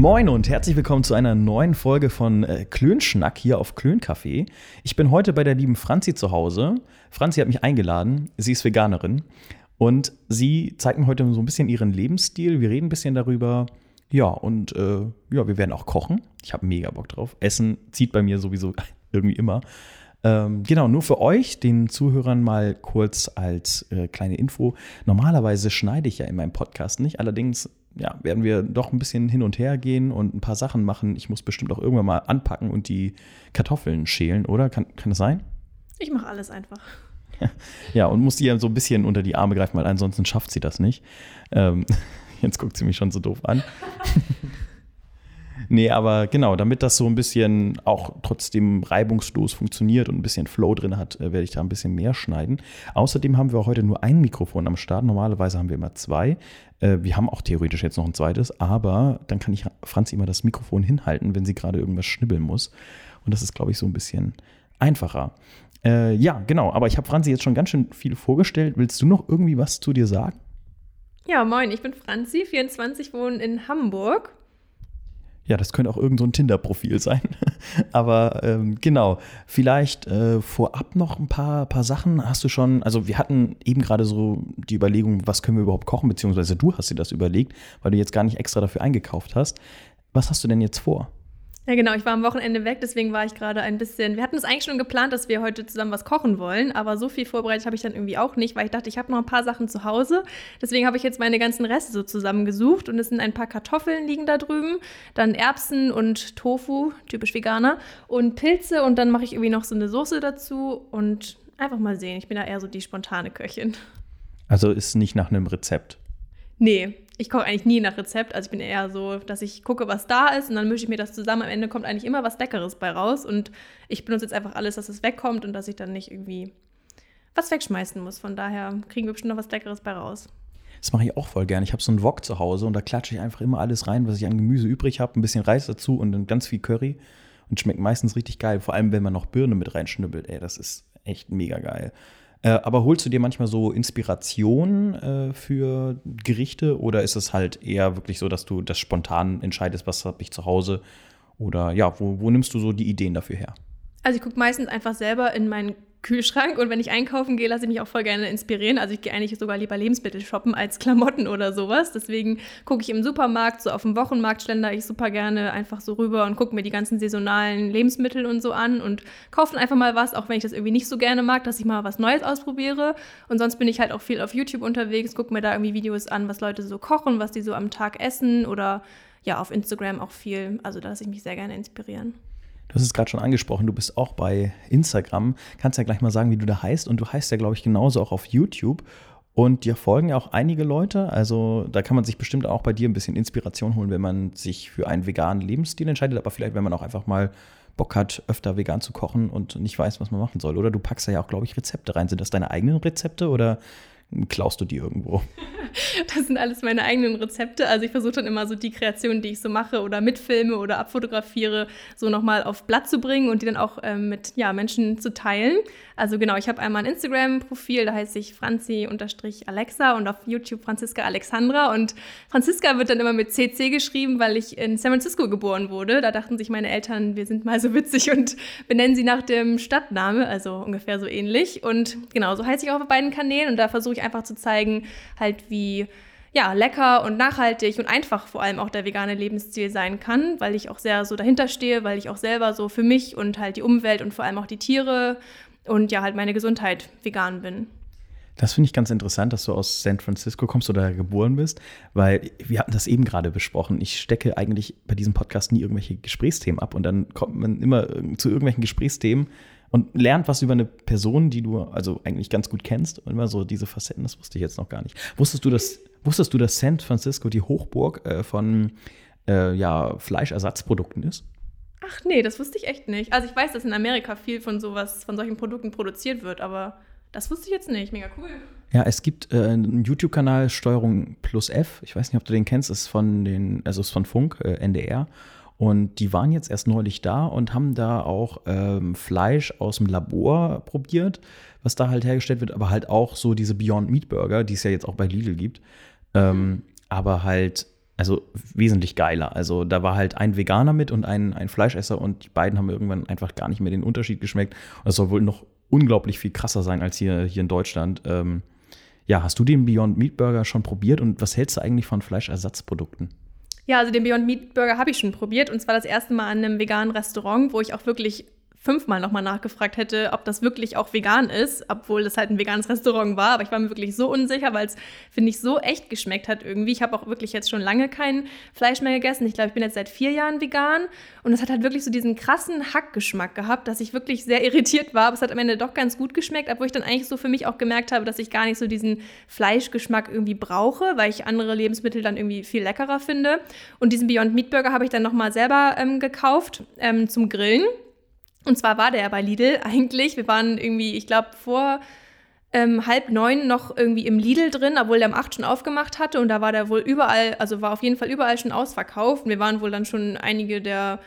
Moin und herzlich willkommen zu einer neuen Folge von äh, Klönschnack hier auf Klöncafé. Ich bin heute bei der lieben Franzi zu Hause. Franzi hat mich eingeladen. Sie ist Veganerin und sie zeigt mir heute so ein bisschen ihren Lebensstil. Wir reden ein bisschen darüber. Ja, und äh, ja, wir werden auch kochen. Ich habe mega Bock drauf. Essen zieht bei mir sowieso irgendwie immer. Ähm, genau, nur für euch, den Zuhörern mal kurz als äh, kleine Info. Normalerweise schneide ich ja in meinem Podcast nicht. Allerdings ja, werden wir doch ein bisschen hin und her gehen und ein paar Sachen machen. Ich muss bestimmt auch irgendwann mal anpacken und die Kartoffeln schälen, oder? Kann, kann das sein? Ich mache alles einfach. Ja, und muss die ja so ein bisschen unter die Arme greifen, weil ansonsten schafft sie das nicht. Ähm, jetzt guckt sie mich schon so doof an. Nee, aber genau, damit das so ein bisschen auch trotzdem reibungslos funktioniert und ein bisschen Flow drin hat, äh, werde ich da ein bisschen mehr schneiden. Außerdem haben wir heute nur ein Mikrofon am Start. Normalerweise haben wir immer zwei. Äh, wir haben auch theoretisch jetzt noch ein zweites, aber dann kann ich Franzi immer das Mikrofon hinhalten, wenn sie gerade irgendwas schnibbeln muss. Und das ist, glaube ich, so ein bisschen einfacher. Äh, ja, genau, aber ich habe Franzi jetzt schon ganz schön viel vorgestellt. Willst du noch irgendwie was zu dir sagen? Ja, moin, ich bin Franzi, 24, wohne in Hamburg ja, das könnte auch irgendein so Tinder-Profil sein. Aber ähm, genau, vielleicht äh, vorab noch ein paar, paar Sachen. Hast du schon, also wir hatten eben gerade so die Überlegung, was können wir überhaupt kochen, beziehungsweise du hast dir das überlegt, weil du jetzt gar nicht extra dafür eingekauft hast. Was hast du denn jetzt vor? Ja, genau. Ich war am Wochenende weg, deswegen war ich gerade ein bisschen. Wir hatten es eigentlich schon geplant, dass wir heute zusammen was kochen wollen, aber so viel vorbereitet habe ich dann irgendwie auch nicht, weil ich dachte, ich habe noch ein paar Sachen zu Hause. Deswegen habe ich jetzt meine ganzen Reste so zusammengesucht und es sind ein paar Kartoffeln liegen da drüben, dann Erbsen und Tofu, typisch Veganer, und Pilze und dann mache ich irgendwie noch so eine Soße dazu und einfach mal sehen. Ich bin da eher so die spontane Köchin. Also ist nicht nach einem Rezept. Nee, ich koche eigentlich nie nach Rezept. Also ich bin eher so, dass ich gucke, was da ist und dann mische ich mir das zusammen. Am Ende kommt eigentlich immer was Leckeres bei raus und ich benutze jetzt einfach alles, dass es wegkommt und dass ich dann nicht irgendwie was wegschmeißen muss. Von daher kriegen wir bestimmt noch was Leckeres bei raus. Das mache ich auch voll gerne. Ich habe so einen Wok zu Hause und da klatsche ich einfach immer alles rein, was ich an Gemüse übrig habe. Ein bisschen Reis dazu und dann ganz viel Curry. Und schmeckt meistens richtig geil. Vor allem, wenn man noch Birne mit reinschnibbelt. Ey, das ist echt mega geil. Äh, aber holst du dir manchmal so Inspiration äh, für Gerichte oder ist es halt eher wirklich so, dass du das spontan entscheidest, was habe ich zu Hause? Oder ja, wo, wo nimmst du so die Ideen dafür her? Also ich gucke meistens einfach selber in meinen Kühlschrank und wenn ich einkaufen gehe, lasse ich mich auch voll gerne inspirieren. Also ich gehe eigentlich sogar lieber Lebensmittel shoppen als Klamotten oder sowas. Deswegen gucke ich im Supermarkt, so auf dem Wochenmarkt schlender ich super gerne einfach so rüber und gucke mir die ganzen saisonalen Lebensmittel und so an und kaufe einfach mal was, auch wenn ich das irgendwie nicht so gerne mag, dass ich mal was Neues ausprobiere. Und sonst bin ich halt auch viel auf YouTube unterwegs, gucke mir da irgendwie Videos an, was Leute so kochen, was die so am Tag essen oder ja, auf Instagram auch viel. Also da lasse ich mich sehr gerne inspirieren. Du hast es gerade schon angesprochen, du bist auch bei Instagram. Kannst ja gleich mal sagen, wie du da heißt. Und du heißt ja, glaube ich, genauso auch auf YouTube. Und dir folgen ja auch einige Leute. Also da kann man sich bestimmt auch bei dir ein bisschen Inspiration holen, wenn man sich für einen veganen Lebensstil entscheidet. Aber vielleicht, wenn man auch einfach mal Bock hat, öfter vegan zu kochen und nicht weiß, was man machen soll. Oder du packst da ja auch, glaube ich, Rezepte rein. Sind das deine eigenen Rezepte oder klaust du die irgendwo? Das sind alles meine eigenen Rezepte. Also ich versuche dann immer so die Kreationen, die ich so mache oder mitfilme oder abfotografiere, so nochmal auf Blatt zu bringen und die dann auch ähm, mit ja, Menschen zu teilen. Also genau, ich habe einmal ein Instagram-Profil, da heiße ich Franzi-Alexa und auf YouTube Franziska Alexandra. Und Franziska wird dann immer mit CC geschrieben, weil ich in San Francisco geboren wurde. Da dachten sich meine Eltern, wir sind mal so witzig und benennen sie nach dem Stadtname, also ungefähr so ähnlich. Und genau, so heiße ich auch auf beiden Kanälen und da versuche ich einfach zu zeigen, halt wie ja, lecker und nachhaltig und einfach vor allem auch der vegane Lebensstil sein kann, weil ich auch sehr so dahinter stehe, weil ich auch selber so für mich und halt die Umwelt und vor allem auch die Tiere und ja, halt meine Gesundheit vegan bin. Das finde ich ganz interessant, dass du aus San Francisco kommst oder geboren bist, weil wir hatten das eben gerade besprochen. Ich stecke eigentlich bei diesem Podcast nie irgendwelche Gesprächsthemen ab und dann kommt man immer zu irgendwelchen Gesprächsthemen, und lernt was über eine Person, die du also eigentlich ganz gut kennst. Und immer so diese Facetten, das wusste ich jetzt noch gar nicht. Wusstest du, dass, wusstest du, dass San Francisco die Hochburg äh, von äh, ja, Fleischersatzprodukten ist? Ach nee, das wusste ich echt nicht. Also ich weiß, dass in Amerika viel von sowas, von solchen Produkten produziert wird, aber das wusste ich jetzt nicht. Mega cool. Ja, es gibt äh, einen YouTube-Kanal Steuerung plus F. Ich weiß nicht, ob du den kennst. Das ist von den, also ist von Funk, äh, NDR. Und die waren jetzt erst neulich da und haben da auch ähm, Fleisch aus dem Labor probiert, was da halt hergestellt wird, aber halt auch so diese Beyond Meat Burger, die es ja jetzt auch bei Lidl gibt. Ähm, aber halt also wesentlich geiler. Also da war halt ein Veganer mit und ein, ein Fleischesser und die beiden haben irgendwann einfach gar nicht mehr den Unterschied geschmeckt. Und das soll wohl noch unglaublich viel krasser sein als hier, hier in Deutschland. Ähm, ja, hast du den Beyond Meat Burger schon probiert und was hältst du eigentlich von Fleischersatzprodukten? Ja, also den Beyond Meat Burger habe ich schon probiert und zwar das erste Mal an einem veganen Restaurant, wo ich auch wirklich fünfmal nochmal nachgefragt hätte, ob das wirklich auch vegan ist, obwohl es halt ein veganes Restaurant war. Aber ich war mir wirklich so unsicher, weil es, finde ich, so echt geschmeckt hat irgendwie. Ich habe auch wirklich jetzt schon lange kein Fleisch mehr gegessen. Ich glaube, ich bin jetzt seit vier Jahren vegan. Und es hat halt wirklich so diesen krassen Hackgeschmack gehabt, dass ich wirklich sehr irritiert war. Aber es hat am Ende doch ganz gut geschmeckt, obwohl ich dann eigentlich so für mich auch gemerkt habe, dass ich gar nicht so diesen Fleischgeschmack irgendwie brauche, weil ich andere Lebensmittel dann irgendwie viel leckerer finde. Und diesen Beyond Meat Burger habe ich dann nochmal selber ähm, gekauft ähm, zum Grillen. Und zwar war der bei Lidl eigentlich. Wir waren irgendwie, ich glaube, vor ähm, halb neun noch irgendwie im Lidl drin, obwohl der um acht schon aufgemacht hatte. Und da war der wohl überall, also war auf jeden Fall überall schon ausverkauft. Und wir waren wohl dann schon einige der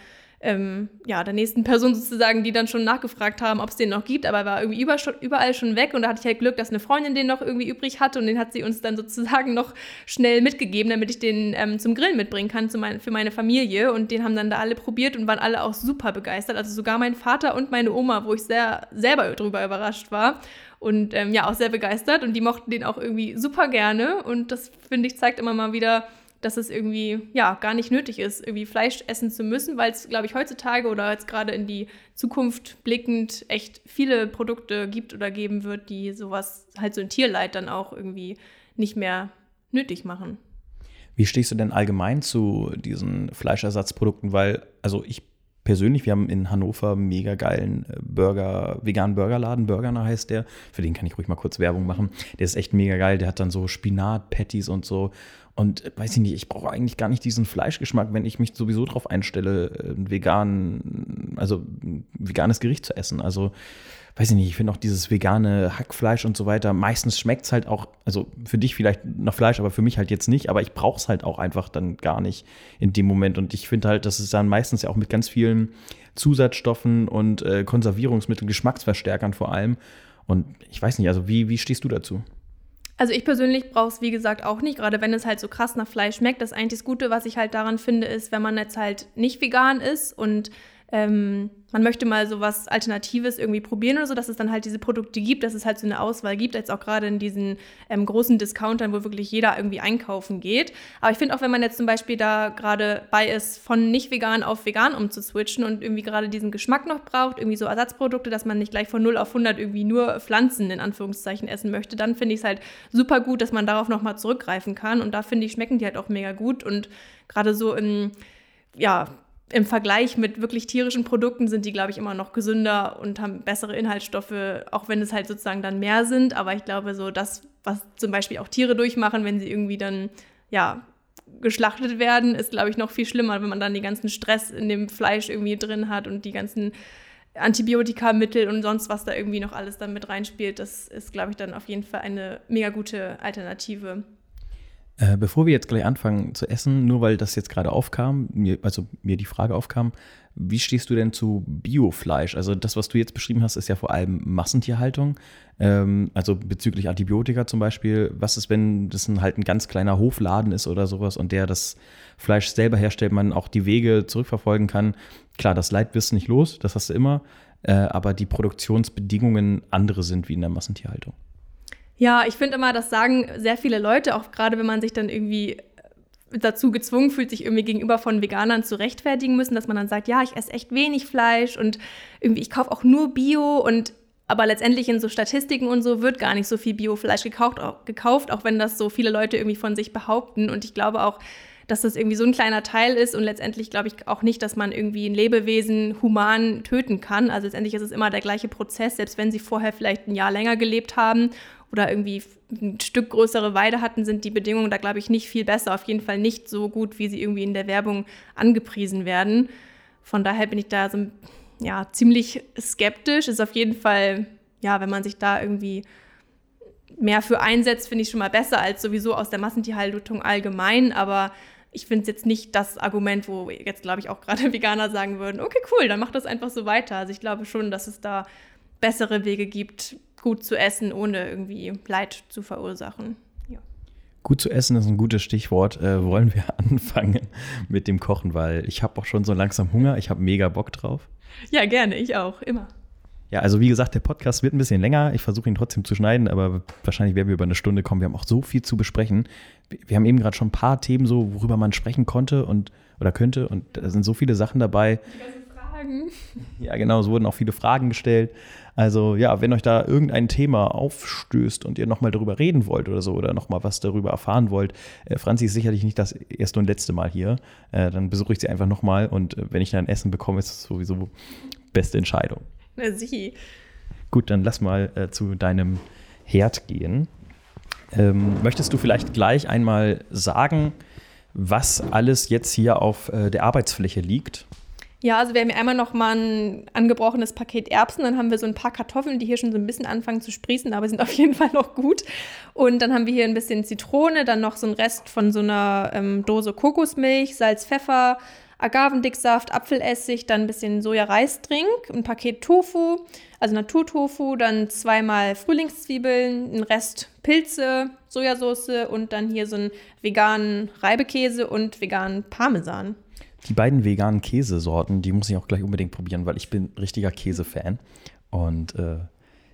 ähm, ja, der nächsten Person sozusagen, die dann schon nachgefragt haben, ob es den noch gibt, aber er war irgendwie über, überall schon weg. Und da hatte ich halt Glück, dass eine Freundin den noch irgendwie übrig hatte und den hat sie uns dann sozusagen noch schnell mitgegeben, damit ich den ähm, zum Grillen mitbringen kann mein, für meine Familie. Und den haben dann da alle probiert und waren alle auch super begeistert, also sogar mein Vater und meine Oma, wo ich sehr selber drüber überrascht war. Und ähm, ja, auch sehr begeistert. Und die mochten den auch irgendwie super gerne. Und das finde ich zeigt immer mal wieder, dass es irgendwie ja gar nicht nötig ist, irgendwie Fleisch essen zu müssen, weil es, glaube ich, heutzutage oder jetzt gerade in die Zukunft blickend echt viele Produkte gibt oder geben wird, die sowas halt so ein Tierleid dann auch irgendwie nicht mehr nötig machen. Wie stehst du denn allgemein zu diesen Fleischersatzprodukten? Weil, also ich persönlich, wir haben in Hannover einen mega geilen äh, Burger, veganen Burgerladen, Burgerner heißt der. Für den kann ich ruhig mal kurz Werbung machen. Der ist echt mega geil. Der hat dann so Spinat-Patties und so. Und äh, weiß ich nicht, ich brauche eigentlich gar nicht diesen Fleischgeschmack, wenn ich mich sowieso darauf einstelle, ein vegan, also ein veganes Gericht zu essen. Also weiß ich nicht, ich finde auch dieses vegane Hackfleisch und so weiter, meistens schmeckt es halt auch, also für dich vielleicht nach Fleisch, aber für mich halt jetzt nicht, aber ich brauche es halt auch einfach dann gar nicht in dem Moment. Und ich finde halt, dass es dann meistens ja auch mit ganz vielen Zusatzstoffen und äh, Konservierungsmitteln, Geschmacksverstärkern vor allem. Und ich weiß nicht, also wie, wie stehst du dazu? Also ich persönlich brauche es, wie gesagt, auch nicht, gerade wenn es halt so krass nach Fleisch schmeckt. Das eigentlich das Gute, was ich halt daran finde, ist, wenn man jetzt halt nicht vegan ist und ähm, man möchte mal so was Alternatives irgendwie probieren oder so, dass es dann halt diese Produkte gibt, dass es halt so eine Auswahl gibt, jetzt auch gerade in diesen ähm, großen Discountern, wo wirklich jeder irgendwie einkaufen geht. Aber ich finde auch, wenn man jetzt zum Beispiel da gerade bei ist, von nicht vegan auf vegan umzuswitchen und irgendwie gerade diesen Geschmack noch braucht, irgendwie so Ersatzprodukte, dass man nicht gleich von 0 auf 100 irgendwie nur Pflanzen in Anführungszeichen essen möchte, dann finde ich es halt super gut, dass man darauf nochmal zurückgreifen kann. Und da finde ich, schmecken die halt auch mega gut. Und gerade so im ja, im Vergleich mit wirklich tierischen Produkten sind die, glaube ich, immer noch gesünder und haben bessere Inhaltsstoffe, auch wenn es halt sozusagen dann mehr sind. Aber ich glaube, so das, was zum Beispiel auch Tiere durchmachen, wenn sie irgendwie dann, ja, geschlachtet werden, ist, glaube ich, noch viel schlimmer, wenn man dann den ganzen Stress in dem Fleisch irgendwie drin hat und die ganzen Antibiotikamittel und sonst was da irgendwie noch alles dann mit reinspielt. Das ist, glaube ich, dann auf jeden Fall eine mega gute Alternative. Äh, bevor wir jetzt gleich anfangen zu essen, nur weil das jetzt gerade aufkam, mir, also mir die Frage aufkam, wie stehst du denn zu Biofleisch? Also das, was du jetzt beschrieben hast, ist ja vor allem Massentierhaltung, ähm, also bezüglich Antibiotika zum Beispiel. Was ist, wenn das ein, halt ein ganz kleiner Hofladen ist oder sowas und der das Fleisch selber herstellt, man auch die Wege zurückverfolgen kann? Klar, das Leid wirst du nicht los, das hast du immer, äh, aber die Produktionsbedingungen andere sind wie in der Massentierhaltung. Ja, ich finde immer, das sagen sehr viele Leute, auch gerade wenn man sich dann irgendwie dazu gezwungen fühlt, sich irgendwie gegenüber von Veganern zu rechtfertigen müssen, dass man dann sagt, ja, ich esse echt wenig Fleisch und irgendwie ich kaufe auch nur Bio und aber letztendlich in so Statistiken und so wird gar nicht so viel Biofleisch gekauft, gekauft, auch wenn das so viele Leute irgendwie von sich behaupten. Und ich glaube auch, dass das irgendwie so ein kleiner Teil ist und letztendlich glaube ich auch nicht, dass man irgendwie ein Lebewesen human töten kann. Also letztendlich ist es immer der gleiche Prozess, selbst wenn sie vorher vielleicht ein Jahr länger gelebt haben oder irgendwie ein Stück größere Weide hatten, sind die Bedingungen da, glaube ich, nicht viel besser. Auf jeden Fall nicht so gut, wie sie irgendwie in der Werbung angepriesen werden. Von daher bin ich da so ja, ziemlich skeptisch. Ist auf jeden Fall, ja, wenn man sich da irgendwie mehr für einsetzt, finde ich schon mal besser als sowieso aus der Massentierhaltung allgemein. Aber ich finde es jetzt nicht das Argument, wo jetzt, glaube ich, auch gerade Veganer sagen würden, okay, cool, dann mach das einfach so weiter. Also ich glaube schon, dass es da bessere Wege gibt, gut zu essen, ohne irgendwie Leid zu verursachen. Ja. Gut zu essen ist ein gutes Stichwort. Äh, wollen wir anfangen mit dem Kochen, weil ich habe auch schon so langsam Hunger. Ich habe mega Bock drauf. Ja, gerne, ich auch, immer. Ja, also wie gesagt, der Podcast wird ein bisschen länger. Ich versuche ihn trotzdem zu schneiden, aber wahrscheinlich werden wir über eine Stunde kommen. Wir haben auch so viel zu besprechen. Wir haben eben gerade schon ein paar Themen so, worüber man sprechen konnte und oder könnte. Und da sind so viele Sachen dabei. Die ganzen Fragen. Ja, genau, es wurden auch viele Fragen gestellt. Also ja, wenn euch da irgendein Thema aufstößt und ihr nochmal darüber reden wollt oder so oder nochmal was darüber erfahren wollt, äh, Franzi ist sicherlich nicht das erste und letzte Mal hier, äh, dann besuche ich sie einfach nochmal und äh, wenn ich dann Essen bekomme, ist es sowieso beste Entscheidung. Na, sichi. Gut, dann lass mal äh, zu deinem Herd gehen. Ähm, möchtest du vielleicht gleich einmal sagen, was alles jetzt hier auf äh, der Arbeitsfläche liegt? Ja, also wir haben einmal noch mal ein angebrochenes Paket Erbsen, dann haben wir so ein paar Kartoffeln, die hier schon so ein bisschen anfangen zu sprießen, aber sind auf jeden Fall noch gut. Und dann haben wir hier ein bisschen Zitrone, dann noch so ein Rest von so einer ähm, Dose Kokosmilch, Salz, Pfeffer, Agavendicksaft, Apfelessig, dann ein bisschen Soja-Reisdrink, ein Paket Tofu, also Naturtofu, dann zweimal Frühlingszwiebeln, ein Rest Pilze, Sojasauce und dann hier so einen veganen Reibekäse und veganen Parmesan. Die beiden veganen Käsesorten, die muss ich auch gleich unbedingt probieren, weil ich bin richtiger Käsefan. Und äh,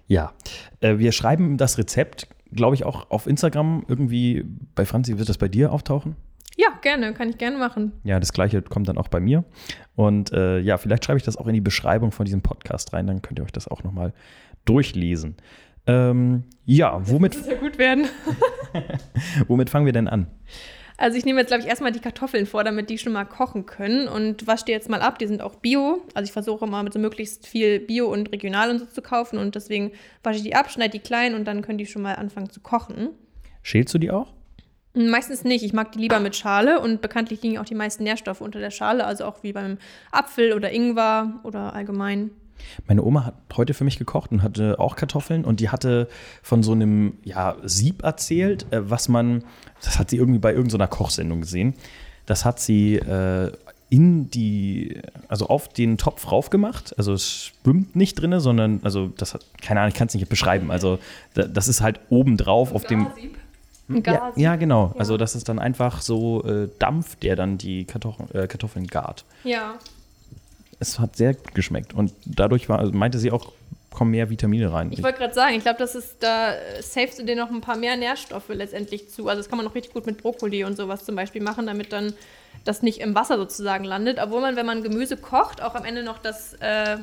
ja, äh, wir schreiben das Rezept, glaube ich, auch auf Instagram irgendwie. Bei Franzi wird das bei dir auftauchen? Ja, gerne, kann ich gerne machen. Ja, das gleiche kommt dann auch bei mir. Und äh, ja, vielleicht schreibe ich das auch in die Beschreibung von diesem Podcast rein, dann könnt ihr euch das auch nochmal durchlesen. Ähm, ja, womit, Das ja gut werden. womit fangen wir denn an? Also ich nehme jetzt, glaube ich, erstmal die Kartoffeln vor, damit die schon mal kochen können. Und wasche die jetzt mal ab. Die sind auch bio. Also ich versuche immer mit so möglichst viel Bio und regional und so zu kaufen. Und deswegen wasche ich die ab, schneide die klein und dann können die schon mal anfangen zu kochen. Schälst du die auch? Meistens nicht. Ich mag die lieber mit Schale und bekanntlich liegen auch die meisten Nährstoffe unter der Schale, also auch wie beim Apfel oder Ingwer oder allgemein. Meine Oma hat heute für mich gekocht und hatte auch Kartoffeln und die hatte von so einem ja, Sieb erzählt, äh, was man, das hat sie irgendwie bei irgendeiner Kochsendung gesehen, das hat sie äh, in die, also auf den Topf raufgemacht. Also es schwimmt nicht drin, sondern, also das hat, keine Ahnung, ich kann es nicht beschreiben. Also da, das ist halt oben drauf auf dem. Ein Ja, ja, genau. Ja. Also das ist dann einfach so äh, Dampf, der dann die Kartoffeln, äh, Kartoffeln gart. Ja. Es hat sehr gut geschmeckt und dadurch war, also meinte sie auch, kommen mehr Vitamine rein. Ich wollte gerade sagen, ich glaube, das ist, da äh, savest du dir noch ein paar mehr Nährstoffe letztendlich zu. Also das kann man auch richtig gut mit Brokkoli und sowas zum Beispiel machen, damit dann das nicht im Wasser sozusagen landet. Obwohl man, wenn man Gemüse kocht, auch am Ende noch das, äh,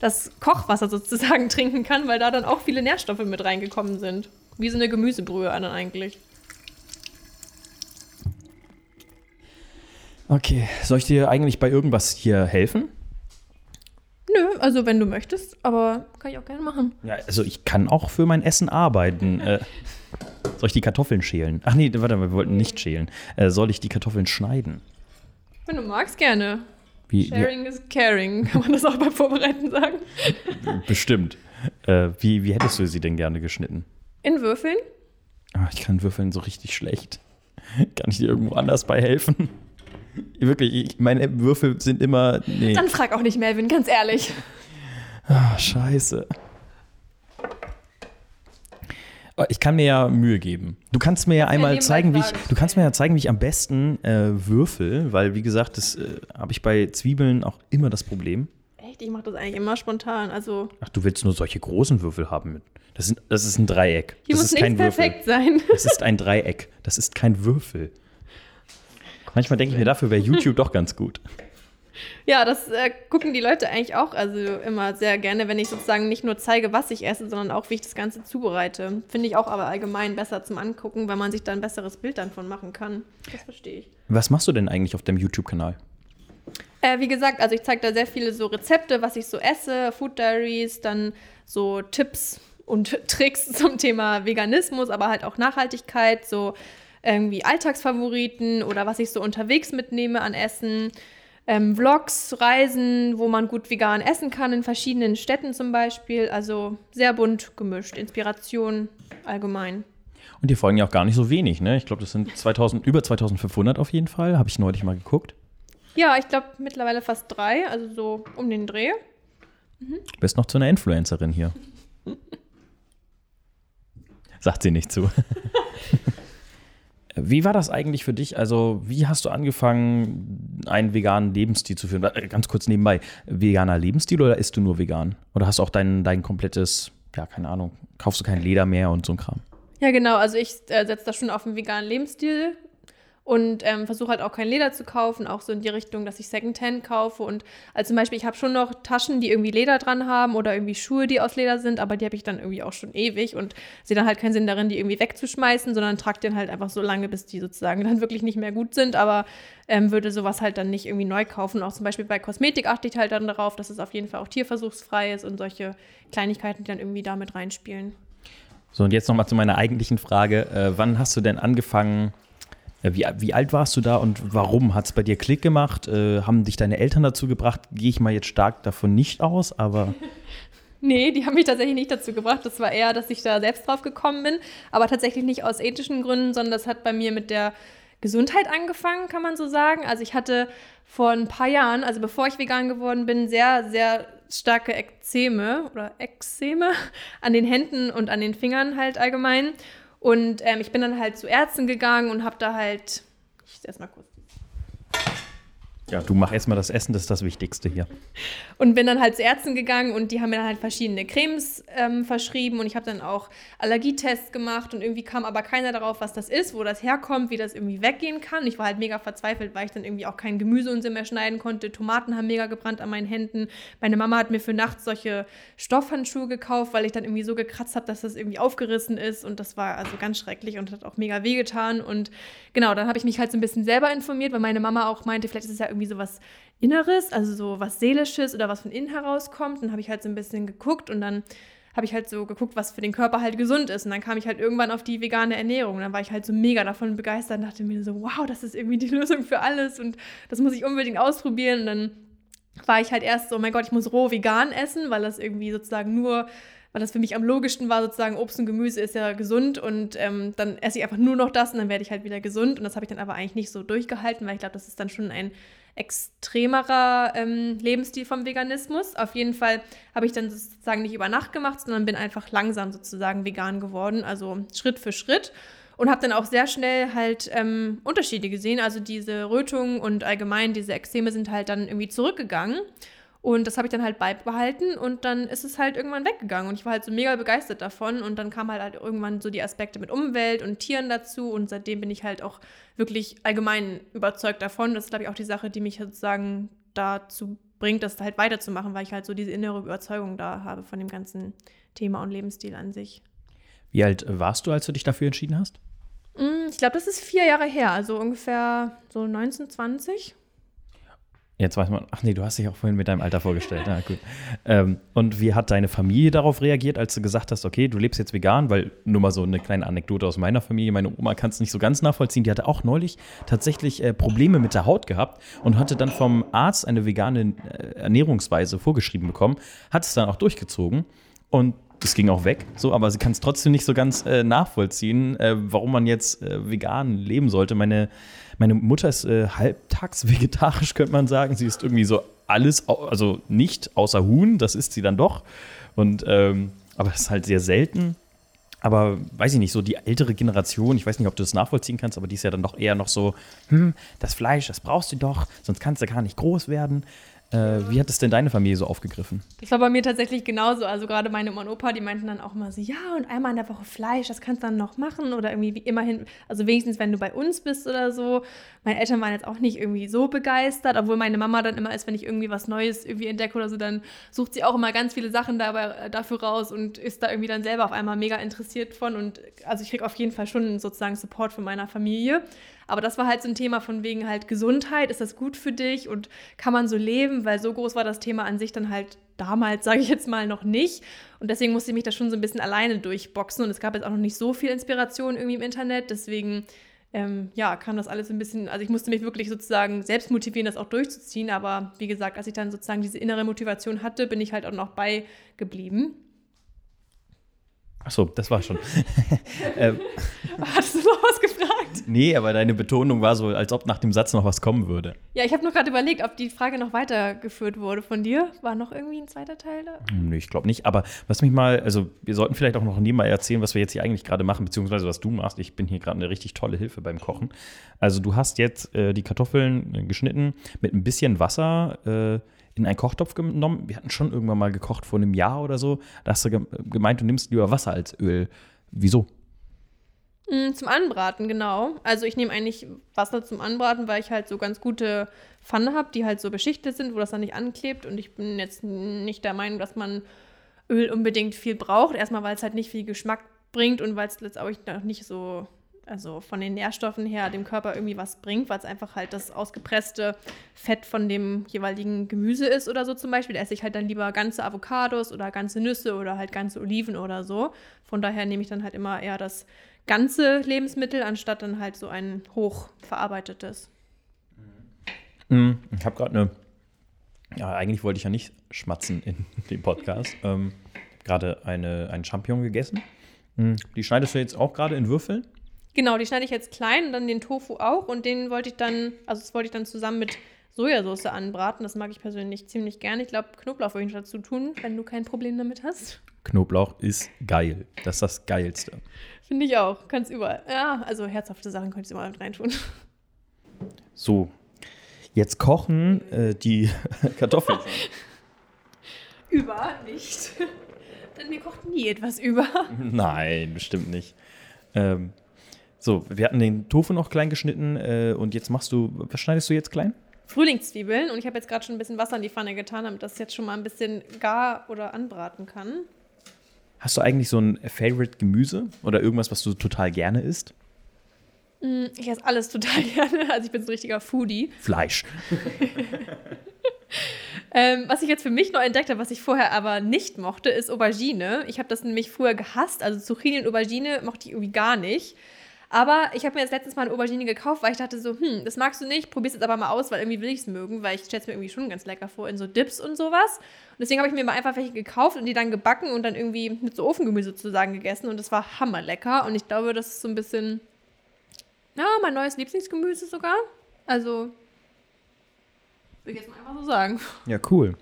das Kochwasser sozusagen trinken kann, weil da dann auch viele Nährstoffe mit reingekommen sind. Wie so eine Gemüsebrühe dann eigentlich. Okay, soll ich dir eigentlich bei irgendwas hier helfen? Also wenn du möchtest, aber kann ich auch gerne machen. Ja, also ich kann auch für mein Essen arbeiten. Äh, soll ich die Kartoffeln schälen? Ach nee, warte, wir wollten nicht schälen. Äh, soll ich die Kartoffeln schneiden? Wenn du magst, gerne. Wie, wie, Sharing is caring, kann man das auch beim Vorbereiten sagen. bestimmt. Äh, wie, wie hättest du sie denn gerne geschnitten? In Würfeln? Ah, ich kann würfeln so richtig schlecht. Kann ich dir irgendwo anders bei helfen? Wirklich, ich, meine Würfel sind immer. Nee. Dann frag auch nicht Melvin, ganz ehrlich. Ah, scheiße. Oh, Ich kann mir ja Mühe geben. Du kannst mir ja einmal zeigen, wie ich, du kannst mir ja zeigen, wie ich am besten äh, würfel, weil wie gesagt, das äh, habe ich bei Zwiebeln auch immer das Problem. Echt, ich mache das eigentlich immer spontan. Also Ach, du willst nur solche großen Würfel haben mit. Das, sind, das ist ein Dreieck. hier das muss ist kein nichts Würfel. perfekt sein. Das ist ein Dreieck. Das ist kein Würfel. Manchmal denke ich mir, dafür wäre YouTube doch ganz gut. Ja, das äh, gucken die Leute eigentlich auch also immer sehr gerne, wenn ich sozusagen nicht nur zeige, was ich esse, sondern auch, wie ich das Ganze zubereite. Finde ich auch aber allgemein besser zum Angucken, weil man sich da ein besseres Bild dann von machen kann. Das verstehe ich. Was machst du denn eigentlich auf deinem YouTube-Kanal? Äh, wie gesagt, also ich zeige da sehr viele so Rezepte, was ich so esse, Food Diaries, dann so Tipps und Tricks zum Thema Veganismus, aber halt auch Nachhaltigkeit, so irgendwie Alltagsfavoriten oder was ich so unterwegs mitnehme an Essen. Ähm, Vlogs, Reisen, wo man gut vegan essen kann, in verschiedenen Städten zum Beispiel. Also sehr bunt gemischt. Inspiration allgemein. Und die folgen ja auch gar nicht so wenig, ne? Ich glaube, das sind 2000, über 2500 auf jeden Fall. Habe ich neulich mal geguckt. Ja, ich glaube mittlerweile fast drei, also so um den Dreh. Du bist noch zu einer Influencerin hier. Sagt sie nicht zu. Wie war das eigentlich für dich? Also, wie hast du angefangen, einen veganen Lebensstil zu führen? Äh, ganz kurz nebenbei, veganer Lebensstil oder isst du nur vegan? Oder hast du auch dein, dein komplettes, ja, keine Ahnung, kaufst du kein Leder mehr und so ein Kram? Ja, genau. Also ich äh, setze da schon auf einen veganen Lebensstil und ähm, versuche halt auch kein Leder zu kaufen, auch so in die Richtung, dass ich Secondhand kaufe. Und also zum Beispiel, ich habe schon noch Taschen, die irgendwie Leder dran haben oder irgendwie Schuhe, die aus Leder sind, aber die habe ich dann irgendwie auch schon ewig und sehe dann halt keinen Sinn darin, die irgendwie wegzuschmeißen, sondern trage den halt einfach so lange, bis die sozusagen dann wirklich nicht mehr gut sind. Aber ähm, würde sowas halt dann nicht irgendwie neu kaufen. Auch zum Beispiel bei Kosmetik achte ich halt dann darauf, dass es auf jeden Fall auch tierversuchsfrei ist und solche Kleinigkeiten, die dann irgendwie damit reinspielen. So, und jetzt nochmal zu meiner eigentlichen Frage. Äh, wann hast du denn angefangen, wie, wie alt warst du da und warum hat es bei dir Klick gemacht? Äh, haben dich deine Eltern dazu gebracht? Gehe ich mal jetzt stark davon nicht aus, aber. Nee, die haben mich tatsächlich nicht dazu gebracht. Das war eher, dass ich da selbst drauf gekommen bin. Aber tatsächlich nicht aus ethischen Gründen, sondern das hat bei mir mit der Gesundheit angefangen, kann man so sagen. Also ich hatte vor ein paar Jahren, also bevor ich vegan geworden bin, sehr, sehr starke Ekzeme oder Ekzeme an den Händen und an den Fingern halt allgemein. Und ähm, ich bin dann halt zu Ärzten gegangen und habe da halt, ich esse mal kurz ja, du mach erstmal das Essen, das ist das Wichtigste hier. Und bin dann halt zu Ärzten gegangen und die haben mir dann halt verschiedene Cremes ähm, verschrieben und ich habe dann auch Allergietests gemacht und irgendwie kam aber keiner darauf, was das ist, wo das herkommt, wie das irgendwie weggehen kann. Ich war halt mega verzweifelt, weil ich dann irgendwie auch kein Gemüse und so mehr schneiden konnte. Tomaten haben mega gebrannt an meinen Händen. Meine Mama hat mir für nachts solche Stoffhandschuhe gekauft, weil ich dann irgendwie so gekratzt habe, dass das irgendwie aufgerissen ist und das war also ganz schrecklich und hat auch mega wehgetan. Und genau, dann habe ich mich halt so ein bisschen selber informiert, weil meine Mama auch meinte, vielleicht ist es ja irgendwie irgendwie so was Inneres, also so was Seelisches oder was von innen herauskommt. Dann habe ich halt so ein bisschen geguckt und dann habe ich halt so geguckt, was für den Körper halt gesund ist. Und dann kam ich halt irgendwann auf die vegane Ernährung. Und dann war ich halt so mega davon begeistert und dachte mir so, wow, das ist irgendwie die Lösung für alles und das muss ich unbedingt ausprobieren. Und dann war ich halt erst so, oh mein Gott, ich muss roh vegan essen, weil das irgendwie sozusagen nur weil das für mich am logischsten war, sozusagen Obst und Gemüse ist ja gesund und ähm, dann esse ich einfach nur noch das und dann werde ich halt wieder gesund. Und das habe ich dann aber eigentlich nicht so durchgehalten, weil ich glaube, das ist dann schon ein extremerer ähm, Lebensstil vom Veganismus. Auf jeden Fall habe ich dann sozusagen nicht über Nacht gemacht, sondern bin einfach langsam sozusagen vegan geworden, also Schritt für Schritt. Und habe dann auch sehr schnell halt ähm, Unterschiede gesehen. Also diese Rötungen und allgemein diese Extreme sind halt dann irgendwie zurückgegangen. Und das habe ich dann halt beibehalten und dann ist es halt irgendwann weggegangen. Und ich war halt so mega begeistert davon. Und dann kamen halt, halt irgendwann so die Aspekte mit Umwelt und Tieren dazu. Und seitdem bin ich halt auch wirklich allgemein überzeugt davon. Das ist, glaube ich, auch die Sache, die mich sozusagen dazu bringt, das halt weiterzumachen, weil ich halt so diese innere Überzeugung da habe von dem ganzen Thema und Lebensstil an sich. Wie alt warst du, als du dich dafür entschieden hast? Mm, ich glaube, das ist vier Jahre her, also ungefähr so 19, 20. Jetzt weiß man, ach nee, du hast dich auch vorhin mit deinem Alter vorgestellt. Ja, gut. Ähm, und wie hat deine Familie darauf reagiert, als du gesagt hast, okay, du lebst jetzt vegan? Weil nur mal so eine kleine Anekdote aus meiner Familie. Meine Oma kann es nicht so ganz nachvollziehen. Die hatte auch neulich tatsächlich äh, Probleme mit der Haut gehabt und hatte dann vom Arzt eine vegane äh, Ernährungsweise vorgeschrieben bekommen, hat es dann auch durchgezogen. Und das ging auch weg, so, aber sie kann es trotzdem nicht so ganz äh, nachvollziehen, äh, warum man jetzt äh, vegan leben sollte. Meine, meine Mutter ist äh, halbtags vegetarisch, könnte man sagen. Sie ist irgendwie so alles, also nicht außer Huhn, das isst sie dann doch. Und ähm, aber das ist halt sehr selten. Aber weiß ich nicht, so die ältere Generation, ich weiß nicht, ob du das nachvollziehen kannst, aber die ist ja dann doch eher noch so, hm, das Fleisch, das brauchst du doch, sonst kannst du gar nicht groß werden. Äh, wie hat es denn deine Familie so aufgegriffen? Das war bei mir tatsächlich genauso. Also gerade meine Oma und Opa, die meinten dann auch mal so, ja, und einmal in der Woche Fleisch, das kannst du dann noch machen. Oder irgendwie wie immerhin, also wenigstens, wenn du bei uns bist oder so. Meine Eltern waren jetzt auch nicht irgendwie so begeistert, obwohl meine Mama dann immer ist, wenn ich irgendwie was Neues irgendwie entdecke oder so, dann sucht sie auch immer ganz viele Sachen dabei, äh, dafür raus und ist da irgendwie dann selber auf einmal mega interessiert von. Und also ich kriege auf jeden Fall schon sozusagen Support von meiner Familie. Aber das war halt so ein Thema von wegen halt Gesundheit, ist das gut für dich und kann man so leben, weil so groß war das Thema an sich dann halt damals, sage ich jetzt mal, noch nicht. Und deswegen musste ich mich da schon so ein bisschen alleine durchboxen und es gab jetzt auch noch nicht so viel Inspiration irgendwie im Internet. Deswegen ähm, ja, kam das alles ein bisschen, also ich musste mich wirklich sozusagen selbst motivieren, das auch durchzuziehen. Aber wie gesagt, als ich dann sozusagen diese innere Motivation hatte, bin ich halt auch noch beigeblieben. Achso, das war schon. ähm, Hattest du noch was gefragt? nee, aber deine Betonung war so, als ob nach dem Satz noch was kommen würde. Ja, ich habe nur gerade überlegt, ob die Frage noch weitergeführt wurde von dir. War noch irgendwie ein zweiter Teil da? Hm, Nee, ich glaube nicht. Aber was mich mal, also wir sollten vielleicht auch noch nebenbei erzählen, was wir jetzt hier eigentlich gerade machen, beziehungsweise was du machst. Ich bin hier gerade eine richtig tolle Hilfe beim Kochen. Also du hast jetzt äh, die Kartoffeln äh, geschnitten, mit ein bisschen Wasser äh, in einen Kochtopf genommen. Wir hatten schon irgendwann mal gekocht vor einem Jahr oder so. Da hast du gem- gemeint, du nimmst lieber Wasser als Öl. Wieso? Mm, Zum Anbraten, genau. Also ich nehme eigentlich Wasser zum Anbraten, weil ich halt so ganz gute Pfanne habe, die halt so beschichtet sind, wo das dann nicht anklebt. Und ich bin jetzt nicht der Meinung, dass man Öl unbedingt viel braucht. Erstmal, weil es halt nicht viel Geschmack bringt und weil es letztendlich auch nicht so, also von den Nährstoffen her dem Körper irgendwie was bringt, weil es einfach halt das ausgepresste Fett von dem jeweiligen Gemüse ist oder so zum Beispiel. Da esse ich halt dann lieber ganze Avocados oder ganze Nüsse oder halt ganze Oliven oder so. Von daher nehme ich dann halt immer eher das ganze Lebensmittel, anstatt dann halt so ein hochverarbeitetes. Hm, Ich habe gerade eine. Ja, eigentlich wollte ich ja nicht schmatzen in dem Podcast. Ähm, gerade eine, einen Champignon gegessen. Hm, Die schneidest du jetzt auch gerade in Würfeln? Genau, die schneide ich jetzt klein und dann den Tofu auch und den wollte ich dann, also das wollte ich dann zusammen mit Sojasauce anbraten. Das mag ich persönlich ziemlich gerne. Ich glaube, Knoblauch würde ich dazu tun, wenn du kein Problem damit hast. Knoblauch ist geil. Das ist das Geilste. Finde ich auch. Kannst überall. Ja, also herzhafte Sachen könntest du überall mit reintun. So, jetzt kochen äh, die Kartoffeln. Über nicht. Denn mir kocht nie etwas über. Nein, bestimmt nicht. Ähm, so, wir hatten den Tofu noch klein geschnitten äh, und jetzt machst du, was schneidest du jetzt klein? Frühlingszwiebeln und ich habe jetzt gerade schon ein bisschen Wasser in die Pfanne getan, damit das jetzt schon mal ein bisschen gar oder anbraten kann. Hast du eigentlich so ein Favorite Gemüse oder irgendwas, was du total gerne isst? Mm, Ich esse alles total gerne. Also ich bin so ein richtiger Foodie. Fleisch. Ähm, was ich jetzt für mich noch entdeckt habe, was ich vorher aber nicht mochte, ist Aubergine. Ich habe das nämlich früher gehasst. Also Zucchini und Aubergine mochte ich irgendwie gar nicht. Aber ich habe mir jetzt letztens mal eine Aubergine gekauft, weil ich dachte so, hm, das magst du nicht, probier's jetzt aber mal aus, weil irgendwie will ich es mögen, weil ich stelle es mir irgendwie schon ganz lecker vor in so Dips und sowas. Und deswegen habe ich mir mal einfach welche gekauft und die dann gebacken und dann irgendwie mit so Ofengemüse sozusagen gegessen und das war hammerlecker. Und ich glaube, das ist so ein bisschen, ja, mein neues Lieblingsgemüse sogar. Also, will ich jetzt mal einfach so sagen. Ja, cool.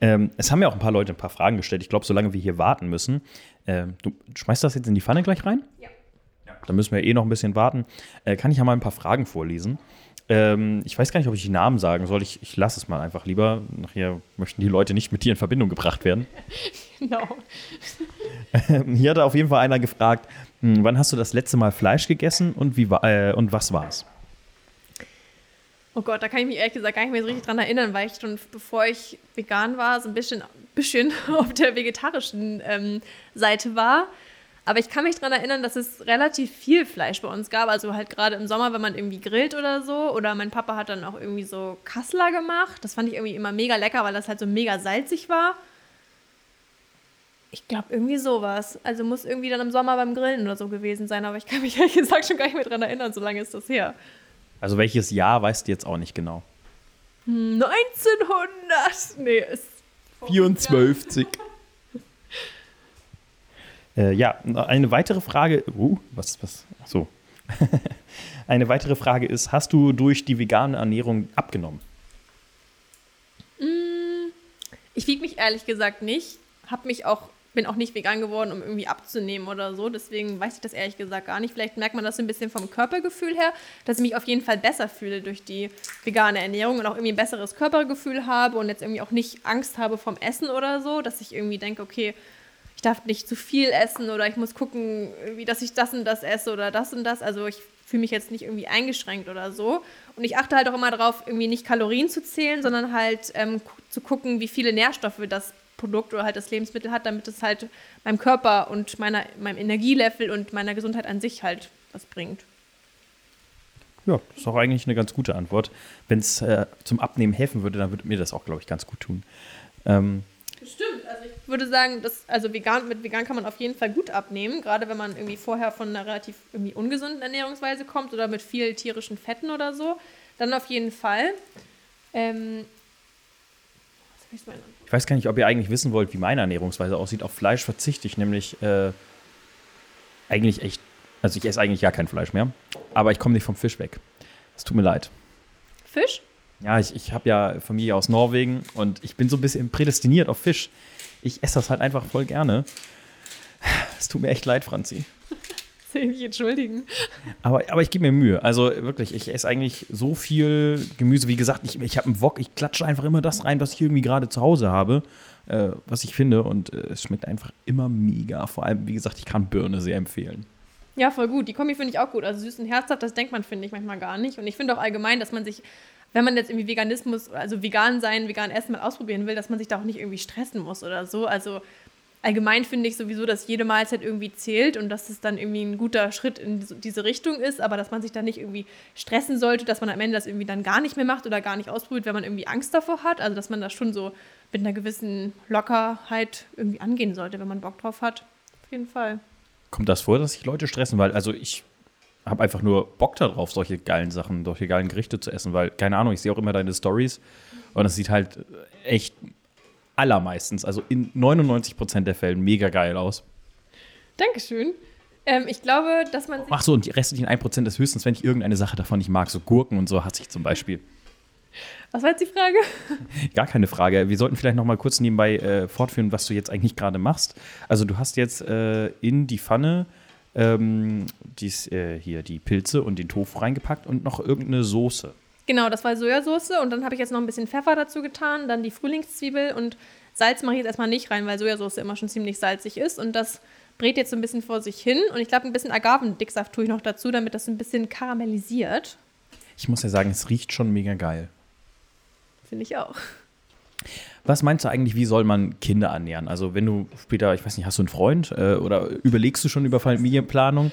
Ähm, es haben ja auch ein paar Leute ein paar Fragen gestellt. Ich glaube, solange wir hier warten müssen, ähm, du schmeißt das jetzt in die Pfanne gleich rein? Ja. Da müssen wir eh noch ein bisschen warten. Äh, kann ich ja mal ein paar Fragen vorlesen? Ähm, ich weiß gar nicht, ob ich die Namen sagen soll. Ich, ich lasse es mal einfach lieber. Nachher möchten die Leute nicht mit dir in Verbindung gebracht werden. Genau. Ähm, Hier hat auf jeden Fall einer gefragt, hm, wann hast du das letzte Mal Fleisch gegessen und, wie, äh, und was war es? Oh Gott, da kann ich mich ehrlich gesagt gar nicht mehr so richtig dran erinnern, weil ich schon, bevor ich vegan war, so ein bisschen, bisschen auf der vegetarischen ähm, Seite war. Aber ich kann mich daran erinnern, dass es relativ viel Fleisch bei uns gab. Also halt gerade im Sommer, wenn man irgendwie grillt oder so. Oder mein Papa hat dann auch irgendwie so Kassler gemacht. Das fand ich irgendwie immer mega lecker, weil das halt so mega salzig war. Ich glaube, irgendwie sowas. Also muss irgendwie dann im Sommer beim Grillen oder so gewesen sein. Aber ich kann mich ehrlich gesagt schon gar nicht mehr dran erinnern, so lange ist das her. Also welches Jahr weißt du jetzt auch nicht genau. 1900. Nee, ist. 24. äh, ja, eine weitere Frage. Uh, was, was? So. eine weitere Frage ist: Hast du durch die vegane Ernährung abgenommen? Ich wiege mich ehrlich gesagt nicht. Hab mich auch, bin auch nicht vegan geworden, um irgendwie abzunehmen oder so. Deswegen weiß ich das ehrlich gesagt gar nicht. Vielleicht merkt man das so ein bisschen vom Körpergefühl her, dass ich mich auf jeden Fall besser fühle durch die vegane Ernährung und auch irgendwie ein besseres Körpergefühl habe und jetzt irgendwie auch nicht Angst habe vom Essen oder so, dass ich irgendwie denke, okay, ich darf nicht zu viel essen oder ich muss gucken, wie dass ich das und das esse oder das und das. Also ich fühle mich jetzt nicht irgendwie eingeschränkt oder so. Und ich achte halt auch immer darauf, irgendwie nicht Kalorien zu zählen, sondern halt ähm, zu gucken, wie viele Nährstoffe das Produkt oder halt das Lebensmittel hat, damit es halt meinem Körper und meiner, meinem Energielevel und meiner Gesundheit an sich halt was bringt. Ja, das ist doch eigentlich eine ganz gute Antwort. Wenn es äh, zum Abnehmen helfen würde, dann würde mir das auch, glaube ich, ganz gut tun. Ähm, Stimmt, also ich würde sagen, dass, also vegan, mit vegan kann man auf jeden Fall gut abnehmen, gerade wenn man irgendwie vorher von einer relativ irgendwie ungesunden Ernährungsweise kommt oder mit viel tierischen Fetten oder so, dann auf jeden Fall. Ähm, ich weiß gar nicht, ob ihr eigentlich wissen wollt, wie meine Ernährungsweise aussieht. Auf Fleisch verzichte ich nämlich äh, eigentlich echt, also ich esse eigentlich gar kein Fleisch mehr, aber ich komme nicht vom Fisch weg. Es tut mir leid. Fisch? Ja, ich, ich habe ja Familie aus Norwegen und ich bin so ein bisschen prädestiniert auf Fisch. Ich esse das halt einfach voll gerne. Es tut mir echt leid, Franzi. Soll ich mich entschuldigen? Aber, aber ich gebe mir Mühe. Also wirklich, ich esse eigentlich so viel Gemüse. Wie gesagt, ich, ich habe einen Wok, ich klatsche einfach immer das rein, was ich irgendwie gerade zu Hause habe, äh, was ich finde. Und äh, es schmeckt einfach immer mega. Vor allem, wie gesagt, ich kann Birne sehr empfehlen. Ja, voll gut. Die Kombi finde ich auch gut. Also süß und herzhaft, das denkt man, finde ich, manchmal gar nicht. Und ich finde auch allgemein, dass man sich, wenn man jetzt irgendwie Veganismus, also vegan sein, vegan essen mal ausprobieren will, dass man sich da auch nicht irgendwie stressen muss oder so. Also allgemein finde ich sowieso, dass jede Mahlzeit irgendwie zählt und dass es dann irgendwie ein guter Schritt in diese Richtung ist, aber dass man sich da nicht irgendwie stressen sollte, dass man am Ende das irgendwie dann gar nicht mehr macht oder gar nicht ausprobiert, wenn man irgendwie Angst davor hat. Also dass man das schon so mit einer gewissen Lockerheit irgendwie angehen sollte, wenn man Bock drauf hat. Auf jeden Fall. Kommt das vor, dass sich Leute stressen? Weil, also ich habe einfach nur Bock darauf, solche geilen Sachen, solche geilen Gerichte zu essen, weil, keine Ahnung, ich sehe auch immer deine Stories und es sieht halt echt allermeistens, also in 99 Prozent der Fällen, mega geil aus. Dankeschön. Ähm, ich glaube, dass man. Ach so, und die restlichen 1% ist höchstens, wenn ich irgendeine Sache davon nicht mag. So Gurken und so hasse ich zum Beispiel. Was war jetzt die Frage? Gar keine Frage. Wir sollten vielleicht noch mal kurz nebenbei äh, fortführen, was du jetzt eigentlich gerade machst. Also du hast jetzt äh, in die Pfanne ähm, dies, äh, hier die Pilze und den Tofu reingepackt und noch irgendeine Soße. Genau, das war Sojasauce und dann habe ich jetzt noch ein bisschen Pfeffer dazu getan, dann die Frühlingszwiebel und Salz mache ich jetzt erstmal nicht rein, weil Sojasauce immer schon ziemlich salzig ist und das brät jetzt so ein bisschen vor sich hin und ich glaube, ein bisschen Agavendicksaft tue ich noch dazu, damit das ein bisschen karamellisiert. Ich muss ja sagen, es riecht schon mega geil. Finde ich auch. Was meinst du eigentlich, wie soll man Kinder ernähren? Also, wenn du später, ich weiß nicht, hast du einen Freund äh, oder überlegst du schon über Familienplanung?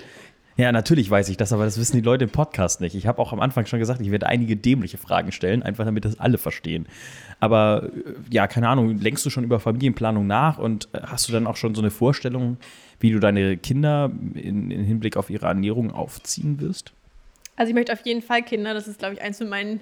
Ja, natürlich weiß ich das, aber das wissen die Leute im Podcast nicht. Ich habe auch am Anfang schon gesagt, ich werde einige dämliche Fragen stellen, einfach damit das alle verstehen. Aber äh, ja, keine Ahnung, lenkst du schon über Familienplanung nach und äh, hast du dann auch schon so eine Vorstellung, wie du deine Kinder in, in Hinblick auf ihre Ernährung aufziehen wirst? Also ich möchte auf jeden Fall Kinder. Das ist, glaube ich, eins von meinen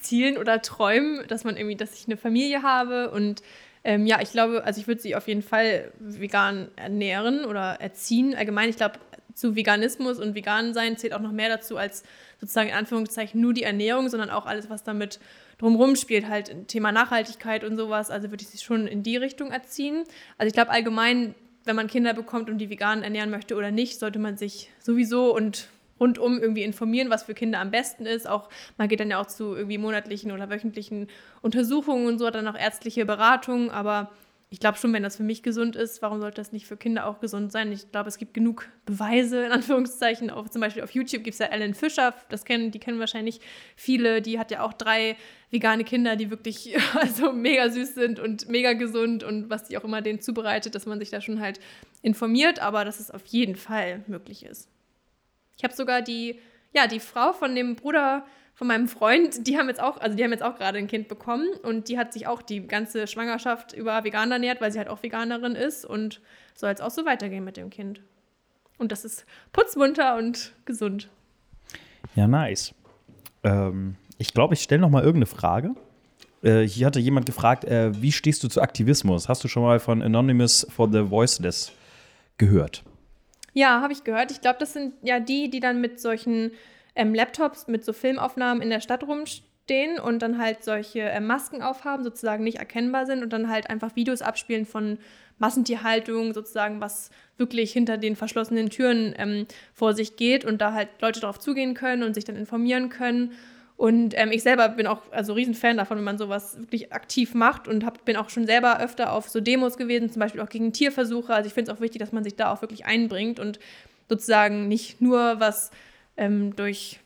Lebenszielen oder Träumen, dass man irgendwie, dass ich eine Familie habe und ähm, ja, ich glaube, also ich würde sie auf jeden Fall vegan ernähren oder erziehen. Allgemein, ich glaube, zu Veganismus und vegan sein zählt auch noch mehr dazu als sozusagen in Anführungszeichen nur die Ernährung, sondern auch alles, was damit drumherum spielt, halt Thema Nachhaltigkeit und sowas. Also würde ich sie schon in die Richtung erziehen. Also ich glaube allgemein, wenn man Kinder bekommt und die vegan ernähren möchte oder nicht, sollte man sich sowieso und rundum irgendwie informieren, was für Kinder am besten ist. Auch man geht dann ja auch zu irgendwie monatlichen oder wöchentlichen Untersuchungen und so, hat dann auch ärztliche Beratungen, aber ich glaube schon, wenn das für mich gesund ist, warum sollte das nicht für Kinder auch gesund sein? Ich glaube, es gibt genug Beweise, in Anführungszeichen. Auf, zum Beispiel auf YouTube gibt es ja Ellen Fischer, das kennen, die kennen wahrscheinlich viele. Die hat ja auch drei vegane Kinder, die wirklich also mega süß sind und mega gesund und was die auch immer denen zubereitet, dass man sich da schon halt informiert, aber dass es auf jeden Fall möglich ist. Ich habe sogar die, ja, die Frau von dem Bruder von meinem Freund, die haben jetzt auch, also die haben jetzt auch gerade ein Kind bekommen und die hat sich auch die ganze Schwangerschaft über vegan ernährt, weil sie halt auch Veganerin ist und soll jetzt auch so weitergehen mit dem Kind. Und das ist putzmunter und gesund. Ja, nice. Ähm, ich glaube, ich stelle noch mal irgendeine Frage. Äh, hier hatte jemand gefragt, äh, wie stehst du zu Aktivismus? Hast du schon mal von Anonymous for the Voiceless gehört? Ja, habe ich gehört. Ich glaube, das sind ja die, die dann mit solchen ähm, Laptops mit so Filmaufnahmen in der Stadt rumstehen und dann halt solche äh, Masken aufhaben, sozusagen nicht erkennbar sind und dann halt einfach Videos abspielen von Massentierhaltung, sozusagen, was wirklich hinter den verschlossenen Türen ähm, vor sich geht und da halt Leute darauf zugehen können und sich dann informieren können. Und ähm, ich selber bin auch also Riesenfan davon, wenn man sowas wirklich aktiv macht und hab, bin auch schon selber öfter auf so Demos gewesen, zum Beispiel auch gegen Tierversuche. Also ich finde es auch wichtig, dass man sich da auch wirklich einbringt und sozusagen nicht nur was ähm, durch,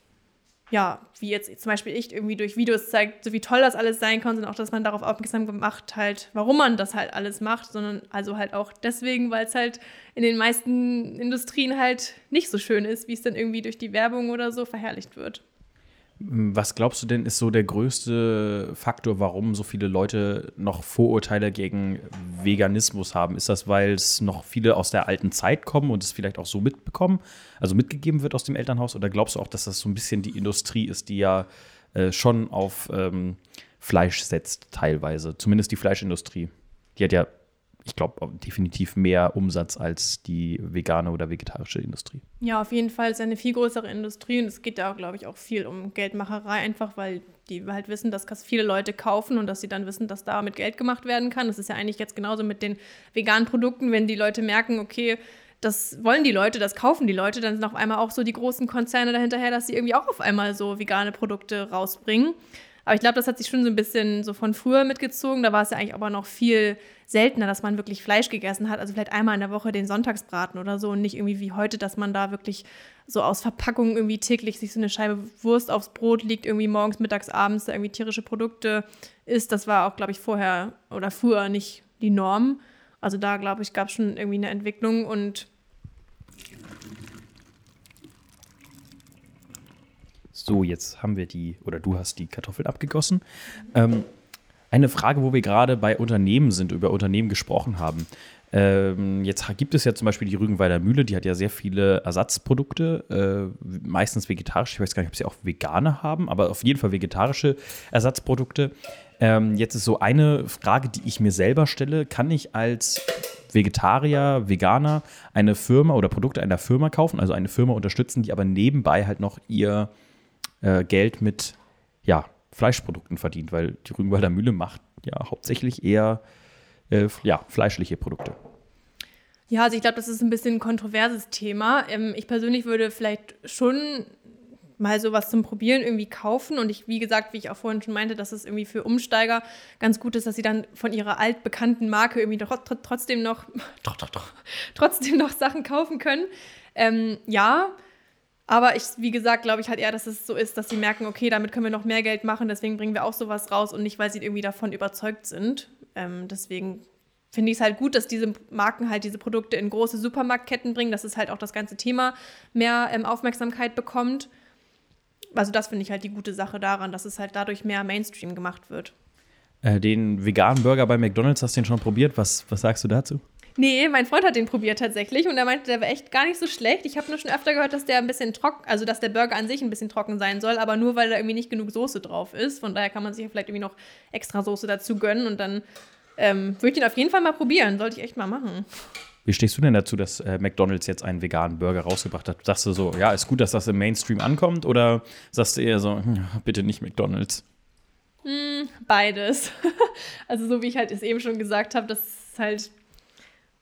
ja, wie jetzt zum Beispiel ich irgendwie durch Videos zeigt, so wie toll das alles sein kann, sondern auch, dass man darauf aufmerksam gemacht halt, warum man das halt alles macht, sondern also halt auch deswegen, weil es halt in den meisten Industrien halt nicht so schön ist, wie es dann irgendwie durch die Werbung oder so verherrlicht wird. Was glaubst du denn, ist so der größte Faktor, warum so viele Leute noch Vorurteile gegen Veganismus haben? Ist das, weil es noch viele aus der alten Zeit kommen und es vielleicht auch so mitbekommen, also mitgegeben wird aus dem Elternhaus? Oder glaubst du auch, dass das so ein bisschen die Industrie ist, die ja äh, schon auf ähm, Fleisch setzt, teilweise? Zumindest die Fleischindustrie. Die hat ja ich glaube, definitiv mehr Umsatz als die vegane oder vegetarische Industrie. Ja, auf jeden Fall ist eine viel größere Industrie und es geht da, glaube ich, auch viel um Geldmacherei, einfach weil die halt wissen, dass das viele Leute kaufen und dass sie dann wissen, dass damit Geld gemacht werden kann. Das ist ja eigentlich jetzt genauso mit den veganen Produkten, wenn die Leute merken, okay, das wollen die Leute, das kaufen die Leute, dann sind auf einmal auch so die großen Konzerne dahinterher, dass sie irgendwie auch auf einmal so vegane Produkte rausbringen. Aber ich glaube, das hat sich schon so ein bisschen so von früher mitgezogen. Da war es ja eigentlich aber noch viel seltener, dass man wirklich Fleisch gegessen hat. Also vielleicht einmal in der Woche den Sonntagsbraten oder so und nicht irgendwie wie heute, dass man da wirklich so aus Verpackungen irgendwie täglich sich so eine Scheibe Wurst aufs Brot liegt, irgendwie morgens, mittags, abends da irgendwie tierische Produkte isst. Das war auch, glaube ich, vorher oder früher nicht die Norm. Also da, glaube ich, gab es schon irgendwie eine Entwicklung und So, jetzt haben wir die, oder du hast die Kartoffeln abgegossen. Ähm, eine Frage, wo wir gerade bei Unternehmen sind, über Unternehmen gesprochen haben. Ähm, jetzt gibt es ja zum Beispiel die Rügenweider Mühle, die hat ja sehr viele Ersatzprodukte, äh, meistens vegetarisch. Ich weiß gar nicht, ob sie auch vegane haben, aber auf jeden Fall vegetarische Ersatzprodukte. Ähm, jetzt ist so eine Frage, die ich mir selber stelle: Kann ich als Vegetarier, Veganer eine Firma oder Produkte einer Firma kaufen, also eine Firma unterstützen, die aber nebenbei halt noch ihr äh, Geld mit ja, Fleischprodukten verdient, weil die Rügenwalder Mühle macht ja hauptsächlich eher äh, ja, fleischliche Produkte. Ja, also ich glaube, das ist ein bisschen ein kontroverses Thema. Ähm, ich persönlich würde vielleicht schon mal sowas zum Probieren irgendwie kaufen. Und ich, wie gesagt, wie ich auch vorhin schon meinte, dass es irgendwie für Umsteiger ganz gut ist, dass sie dann von ihrer altbekannten Marke irgendwie trotzdem noch, trotzdem noch Sachen kaufen können. Ähm, ja, aber ich, wie gesagt, glaube ich halt eher, dass es so ist, dass sie merken, okay, damit können wir noch mehr Geld machen, deswegen bringen wir auch sowas raus und nicht, weil sie irgendwie davon überzeugt sind. Ähm, deswegen finde ich es halt gut, dass diese Marken halt diese Produkte in große Supermarktketten bringen, dass es halt auch das ganze Thema mehr ähm, Aufmerksamkeit bekommt. Also das finde ich halt die gute Sache daran, dass es halt dadurch mehr Mainstream gemacht wird. Äh, den veganen Burger bei McDonald's hast du den schon probiert. Was, was sagst du dazu? Nee, mein Freund hat den probiert tatsächlich und er meinte, der war echt gar nicht so schlecht. Ich habe nur schon öfter gehört, dass der ein bisschen trocken, also dass der Burger an sich ein bisschen trocken sein soll, aber nur weil da irgendwie nicht genug Soße drauf ist. Von daher kann man sich vielleicht irgendwie noch extra Soße dazu gönnen und dann ähm, würde ich den auf jeden Fall mal probieren. Sollte ich echt mal machen. Wie stehst du denn dazu, dass äh, McDonalds jetzt einen veganen Burger rausgebracht hat? Sagst du so, ja, ist gut, dass das im Mainstream ankommt oder sagst du eher so, hm, bitte nicht McDonalds? Hm, beides. also so wie ich halt es eben schon gesagt habe, das ist halt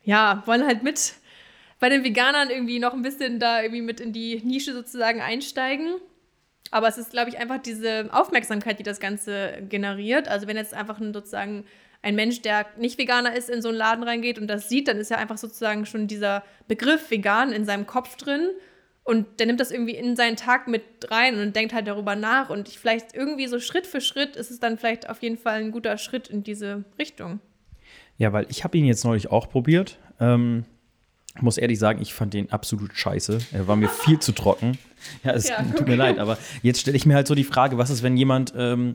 ja, wollen halt mit bei den Veganern irgendwie noch ein bisschen da irgendwie mit in die Nische sozusagen einsteigen. Aber es ist, glaube ich, einfach diese Aufmerksamkeit, die das Ganze generiert. Also wenn jetzt einfach ein, sozusagen ein Mensch, der nicht Veganer ist, in so einen Laden reingeht und das sieht, dann ist ja einfach sozusagen schon dieser Begriff vegan in seinem Kopf drin. Und der nimmt das irgendwie in seinen Tag mit rein und denkt halt darüber nach. Und vielleicht irgendwie so Schritt für Schritt ist es dann vielleicht auf jeden Fall ein guter Schritt in diese Richtung. Ja, weil ich habe ihn jetzt neulich auch probiert. Ähm, muss ehrlich sagen, ich fand den absolut scheiße. Er war mir viel zu trocken. Ja, es ja, tut mir leid, aber jetzt stelle ich mir halt so die Frage, was ist, wenn jemand ähm,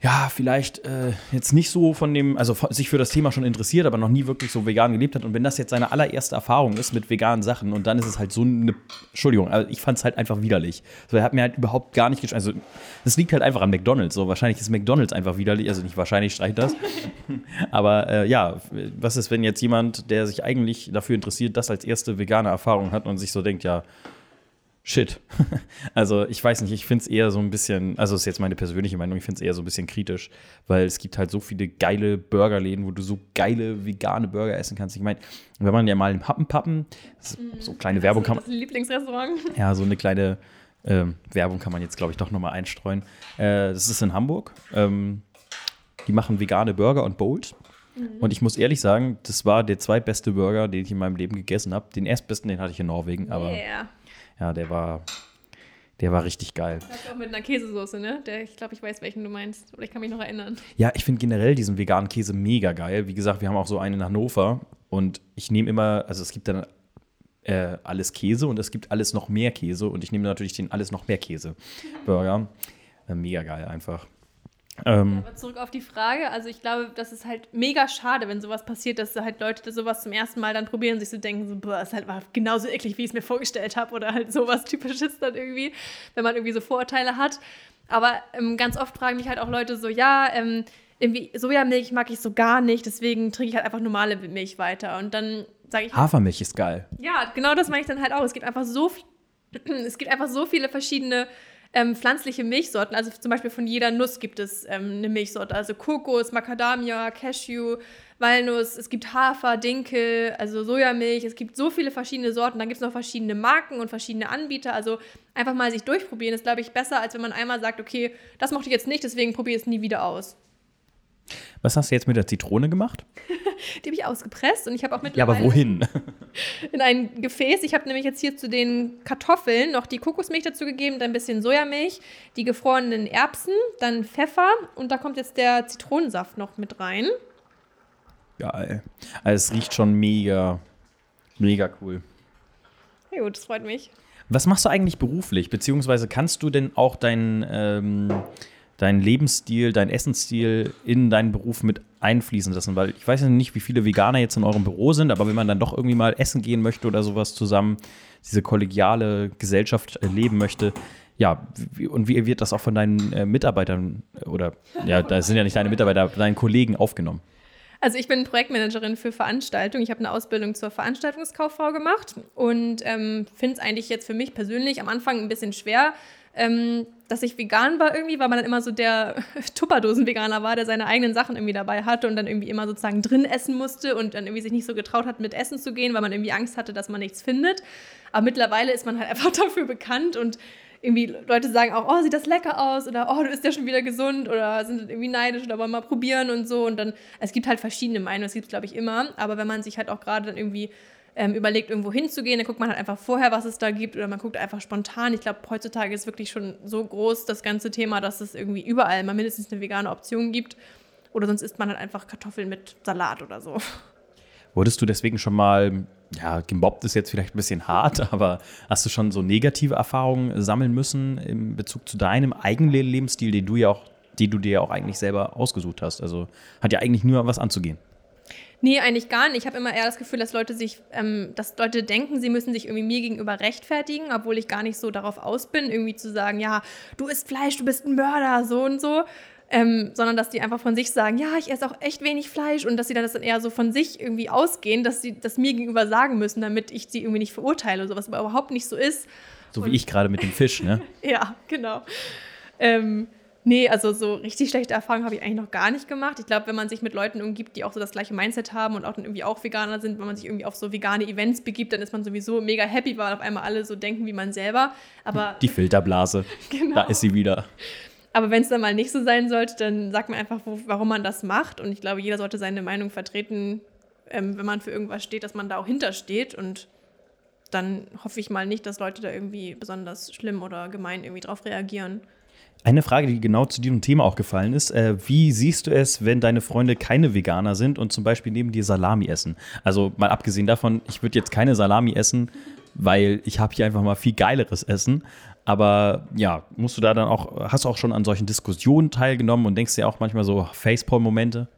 ja, vielleicht äh, jetzt nicht so von dem, also sich für das Thema schon interessiert, aber noch nie wirklich so vegan gelebt hat. Und wenn das jetzt seine allererste Erfahrung ist mit veganen Sachen und dann ist es halt so eine, Entschuldigung, also ich fand es halt einfach widerlich. So, er hat mir halt überhaupt gar nicht. Also, das liegt halt einfach an McDonalds. So, wahrscheinlich ist McDonalds einfach widerlich, also nicht wahrscheinlich streicht das. aber äh, ja, was ist, wenn jetzt jemand, der sich eigentlich dafür interessiert, das als erste vegane Erfahrung hat und sich so denkt, ja, Shit. Also ich weiß nicht, ich finde es eher so ein bisschen, also das ist jetzt meine persönliche Meinung, ich finde es eher so ein bisschen kritisch, weil es gibt halt so viele geile Burgerläden, wo du so geile vegane Burger essen kannst. Ich meine, wenn man ja mal im Happenpappen, mhm. so kleine Werbung kann man. Das Lieblingsrestaurant. Ja, so eine kleine äh, Werbung kann man jetzt, glaube ich, doch nochmal einstreuen. Äh, das ist in Hamburg. Ähm, die machen vegane Burger und Bold. Mhm. Und ich muss ehrlich sagen, das war der zweitbeste Burger, den ich in meinem Leben gegessen habe. Den erstbesten, den hatte ich in Norwegen, aber yeah. Ja, der war, der war richtig geil. Das auch mit einer Käsesoße, ne? Der, ich glaube, ich weiß, welchen du meinst. Oder ich kann mich noch erinnern. Ja, ich finde generell diesen veganen Käse mega geil. Wie gesagt, wir haben auch so einen in Hannover. Und ich nehme immer, also es gibt dann äh, alles Käse und es gibt alles noch mehr Käse. Und ich nehme natürlich den alles noch mehr Käse-Burger. Äh, mega geil einfach. Ähm, aber zurück auf die Frage. Also ich glaube, das ist halt mega schade, wenn sowas passiert, dass halt Leute sowas zum ersten Mal dann probieren sich so denken, so, boah, ist halt genauso eklig, wie ich es mir vorgestellt habe oder halt sowas typisches dann irgendwie, wenn man irgendwie so Vorurteile hat. Aber ähm, ganz oft fragen mich halt auch Leute so, ja, ähm, irgendwie Sojamilch mag ich so gar nicht, deswegen trinke ich halt einfach normale Milch weiter. Und dann sage ich. Hafermilch ist geil. Ja, genau das meine ich dann halt auch. Es gibt einfach so, es gibt einfach so viele verschiedene ähm, pflanzliche Milchsorten. Also zum Beispiel von jeder Nuss gibt es ähm, eine Milchsorte. Also Kokos, Macadamia, Cashew, Walnuss. Es gibt Hafer, Dinkel, also Sojamilch. Es gibt so viele verschiedene Sorten. Dann gibt es noch verschiedene Marken und verschiedene Anbieter. Also einfach mal sich durchprobieren ist, glaube ich, besser, als wenn man einmal sagt, okay, das mochte ich jetzt nicht, deswegen probiere ich es nie wieder aus. Was hast du jetzt mit der Zitrone gemacht? die habe ich ausgepresst und ich habe auch mittlerweile. Ja, aber wohin? in ein Gefäß. Ich habe nämlich jetzt hier zu den Kartoffeln noch die Kokosmilch dazu gegeben, dann ein bisschen Sojamilch, die gefrorenen Erbsen, dann Pfeffer und da kommt jetzt der Zitronensaft noch mit rein. Geil. Also es riecht schon mega, mega cool. Ja gut, das freut mich. Was machst du eigentlich beruflich? Beziehungsweise kannst du denn auch dein ähm, deinen Lebensstil, deinen Essensstil in deinen Beruf mit einfließen lassen? Weil ich weiß ja nicht, wie viele Veganer jetzt in eurem Büro sind, aber wenn man dann doch irgendwie mal essen gehen möchte oder sowas zusammen, diese kollegiale Gesellschaft erleben möchte, ja, und wie wird das auch von deinen äh, Mitarbeitern oder ja, da sind ja nicht deine Mitarbeiter, deinen Kollegen aufgenommen? Also ich bin Projektmanagerin für Veranstaltungen. Ich habe eine Ausbildung zur Veranstaltungskauffrau gemacht und ähm, finde es eigentlich jetzt für mich persönlich am Anfang ein bisschen schwer, ähm, dass ich vegan war irgendwie, weil man dann immer so der Tupperdosen-Veganer war, der seine eigenen Sachen irgendwie dabei hatte und dann irgendwie immer sozusagen drin essen musste und dann irgendwie sich nicht so getraut hat, mit Essen zu gehen, weil man irgendwie Angst hatte, dass man nichts findet. Aber mittlerweile ist man halt einfach dafür bekannt und irgendwie Leute sagen auch, oh, sieht das lecker aus oder oh, du bist ja schon wieder gesund oder sind irgendwie neidisch oder wollen mal probieren und so. Und dann, es gibt halt verschiedene Meinungen, das gibt es, glaube ich, immer. Aber wenn man sich halt auch gerade dann irgendwie ähm, überlegt, irgendwo hinzugehen, dann guckt man halt einfach vorher, was es da gibt, oder man guckt einfach spontan. Ich glaube, heutzutage ist wirklich schon so groß das ganze Thema, dass es irgendwie überall mal mindestens eine vegane Option gibt. Oder sonst isst man halt einfach Kartoffeln mit Salat oder so. Wurdest du deswegen schon mal, ja, gemobbt ist jetzt vielleicht ein bisschen hart, aber hast du schon so negative Erfahrungen sammeln müssen in Bezug zu deinem eigenen Lebensstil, den du ja auch, die du dir ja auch eigentlich selber ausgesucht hast? Also hat ja eigentlich nur was anzugehen. Nee, eigentlich gar nicht. Ich habe immer eher das Gefühl, dass Leute sich, ähm, dass Leute denken, sie müssen sich irgendwie mir gegenüber rechtfertigen, obwohl ich gar nicht so darauf aus bin, irgendwie zu sagen, ja, du isst Fleisch, du bist ein Mörder, so und so. Ähm, sondern dass die einfach von sich sagen, ja, ich esse auch echt wenig Fleisch und dass sie dann das dann eher so von sich irgendwie ausgehen, dass sie das mir gegenüber sagen müssen, damit ich sie irgendwie nicht verurteile, so was aber überhaupt nicht so ist. So und wie ich gerade mit dem Fisch, ne? ja, genau. Ähm, Nee, also so richtig schlechte Erfahrungen habe ich eigentlich noch gar nicht gemacht. Ich glaube, wenn man sich mit Leuten umgibt, die auch so das gleiche Mindset haben und auch dann irgendwie auch Veganer sind, wenn man sich irgendwie auf so vegane Events begibt, dann ist man sowieso mega happy, weil auf einmal alle so denken wie man selber. Aber die Filterblase, genau. da ist sie wieder. Aber wenn es dann mal nicht so sein sollte, dann sagt man einfach, wo, warum man das macht. Und ich glaube, jeder sollte seine Meinung vertreten, ähm, wenn man für irgendwas steht, dass man da auch hintersteht. Und dann hoffe ich mal nicht, dass Leute da irgendwie besonders schlimm oder gemein irgendwie drauf reagieren. Eine Frage, die genau zu diesem Thema auch gefallen ist. Äh, wie siehst du es, wenn deine Freunde keine Veganer sind und zum Beispiel neben dir Salami essen? Also mal abgesehen davon, ich würde jetzt keine Salami essen, weil ich habe hier einfach mal viel geileres Essen. Aber ja, musst du da dann auch, hast du auch schon an solchen Diskussionen teilgenommen und denkst dir auch manchmal so Facepalm-Momente?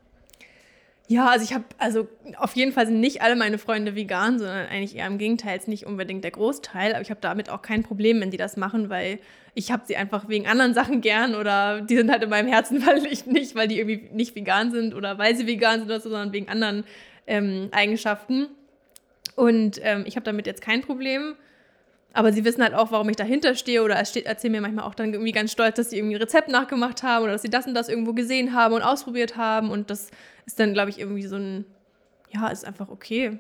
Ja, also ich habe, also auf jeden Fall sind nicht alle meine Freunde vegan, sondern eigentlich eher im Gegenteil, jetzt nicht unbedingt der Großteil. Aber ich habe damit auch kein Problem, wenn die das machen, weil ich habe sie einfach wegen anderen Sachen gern oder die sind halt in meinem Herzen, weil ich nicht, weil die irgendwie nicht vegan sind oder weil sie vegan sind oder so, sondern wegen anderen ähm, Eigenschaften. Und ähm, ich habe damit jetzt kein Problem. Aber sie wissen halt auch, warum ich dahinter stehe oder erzählen mir manchmal auch dann irgendwie ganz stolz, dass sie irgendwie ein Rezept nachgemacht haben oder dass sie das und das irgendwo gesehen haben und ausprobiert haben. Und das ist dann, glaube ich, irgendwie so ein, ja, ist einfach okay.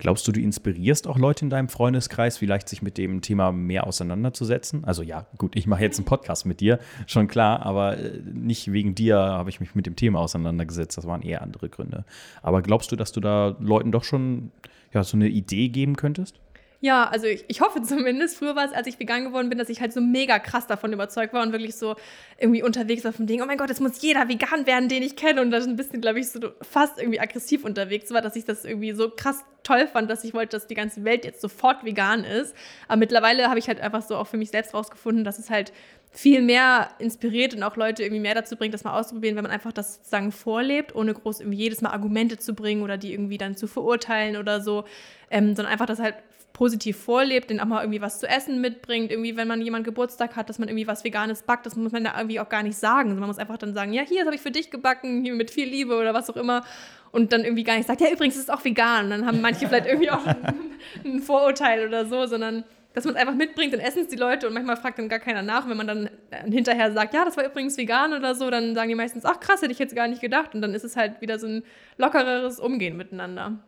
Glaubst du, du inspirierst auch Leute in deinem Freundeskreis, vielleicht sich mit dem Thema mehr auseinanderzusetzen? Also ja, gut, ich mache jetzt einen Podcast mit dir, schon klar, aber äh, nicht wegen dir habe ich mich mit dem Thema auseinandergesetzt. Das waren eher andere Gründe. Aber glaubst du, dass du da Leuten doch schon ja, so eine Idee geben könntest? Ja, also ich, ich hoffe zumindest. Früher war es, als ich vegan geworden bin, dass ich halt so mega krass davon überzeugt war und wirklich so irgendwie unterwegs war vom Ding, oh mein Gott, jetzt muss jeder vegan werden, den ich kenne. Und da ein bisschen, glaube ich, so fast irgendwie aggressiv unterwegs war, dass ich das irgendwie so krass toll fand, dass ich wollte, dass die ganze Welt jetzt sofort vegan ist. Aber mittlerweile habe ich halt einfach so auch für mich selbst rausgefunden, dass es halt viel mehr inspiriert und auch Leute irgendwie mehr dazu bringt, das mal auszuprobieren, wenn man einfach das sozusagen vorlebt, ohne groß irgendwie jedes Mal Argumente zu bringen oder die irgendwie dann zu verurteilen oder so, ähm, sondern einfach das halt positiv vorlebt, den auch mal irgendwie was zu essen mitbringt. Irgendwie, wenn man jemand Geburtstag hat, dass man irgendwie was Veganes backt, das muss man da irgendwie auch gar nicht sagen. Man muss einfach dann sagen, ja, hier, das habe ich für dich gebacken, hier mit viel Liebe oder was auch immer. Und dann irgendwie gar nicht sagt, ja, übrigens ist auch vegan. Dann haben manche vielleicht irgendwie auch ein, ein Vorurteil oder so, sondern dass man es einfach mitbringt, dann essen es die Leute und manchmal fragt dann gar keiner nach. Und wenn man dann äh, hinterher sagt, ja, das war übrigens vegan oder so, dann sagen die meistens, ach krass, hätte ich jetzt gar nicht gedacht. Und dann ist es halt wieder so ein lockereres Umgehen miteinander.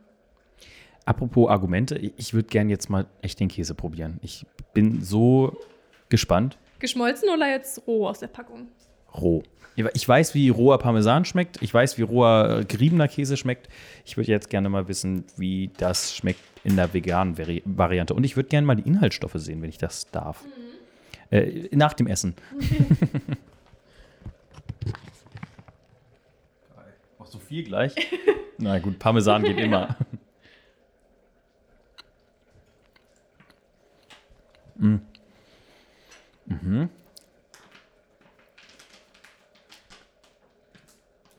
Apropos Argumente, ich würde gerne jetzt mal echt den Käse probieren. Ich bin so gespannt. Geschmolzen oder jetzt roh aus der Packung? Roh. Ich weiß, wie roher Parmesan schmeckt. Ich weiß, wie roher äh, geriebener Käse schmeckt. Ich würde jetzt gerne mal wissen, wie das schmeckt in der veganen Vari Variante. Und ich würde gerne mal die Inhaltsstoffe sehen, wenn ich das darf. Mhm. Äh, nach dem Essen. Auch so viel gleich. Na gut, Parmesan geht immer. mm. Mhm.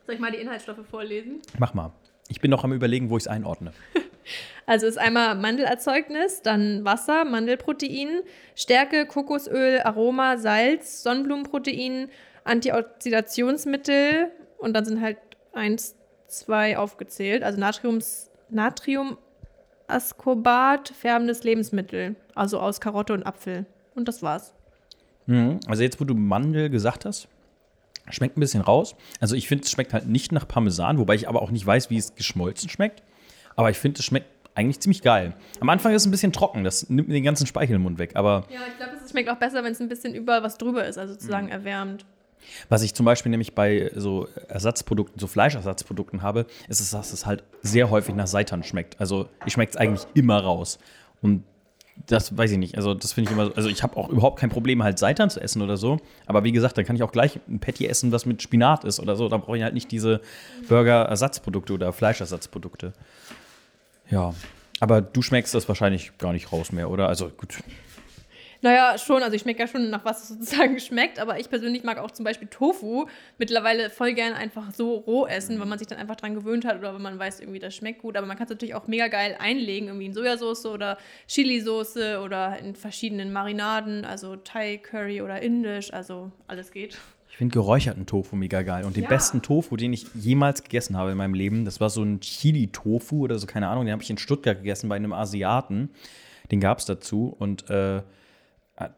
Soll ich mal die Inhaltsstoffe vorlesen? Mach mal. Ich bin noch am Überlegen, wo ich es einordne. Also ist einmal Mandelerzeugnis, dann Wasser, Mandelprotein, Stärke, Kokosöl, Aroma, Salz, Sonnenblumenprotein, Antioxidationsmittel und dann sind halt eins, zwei aufgezählt. Also Natriums, Natriumascorbat, färbendes Lebensmittel, also aus Karotte und Apfel. Und das war's. Mhm. Also jetzt, wo du Mandel gesagt hast, Schmeckt ein bisschen raus. Also ich finde, es schmeckt halt nicht nach Parmesan, wobei ich aber auch nicht weiß, wie es geschmolzen schmeckt. Aber ich finde, es schmeckt eigentlich ziemlich geil. Am Anfang ist es ein bisschen trocken, das nimmt mir den ganzen Speichel im Mund weg. Aber ja, ich glaube, es schmeckt auch besser, wenn es ein bisschen überall was drüber ist, also sozusagen mhm. erwärmt. Was ich zum Beispiel nämlich bei so Ersatzprodukten, so Fleischersatzprodukten habe, ist es, dass es halt sehr häufig nach Seitan schmeckt. Also ich schmeckt es eigentlich immer raus. Und das weiß ich nicht. Also, das finde ich immer. Also, ich habe auch überhaupt kein Problem, halt Seitan zu essen oder so. Aber wie gesagt, dann kann ich auch gleich ein Patty essen, was mit Spinat ist oder so. Da brauche ich halt nicht diese Burger-Ersatzprodukte oder Fleischersatzprodukte. Ja. Aber du schmeckst das wahrscheinlich gar nicht raus mehr, oder? Also, gut. Naja, schon. Also ich schmecke ja schon nach was es sozusagen schmeckt, aber ich persönlich mag auch zum Beispiel Tofu mittlerweile voll gern einfach so roh essen, weil man sich dann einfach dran gewöhnt hat oder wenn man weiß, irgendwie das schmeckt gut. Aber man kann es natürlich auch mega geil einlegen, irgendwie in Sojasauce oder Chilisauce oder in verschiedenen Marinaden, also Thai, Curry oder Indisch, also alles geht. Ich finde geräucherten Tofu mega geil. Und den ja. besten Tofu, den ich jemals gegessen habe in meinem Leben, das war so ein Chili-Tofu oder so, keine Ahnung, den habe ich in Stuttgart gegessen bei einem Asiaten. Den gab es dazu. Und äh,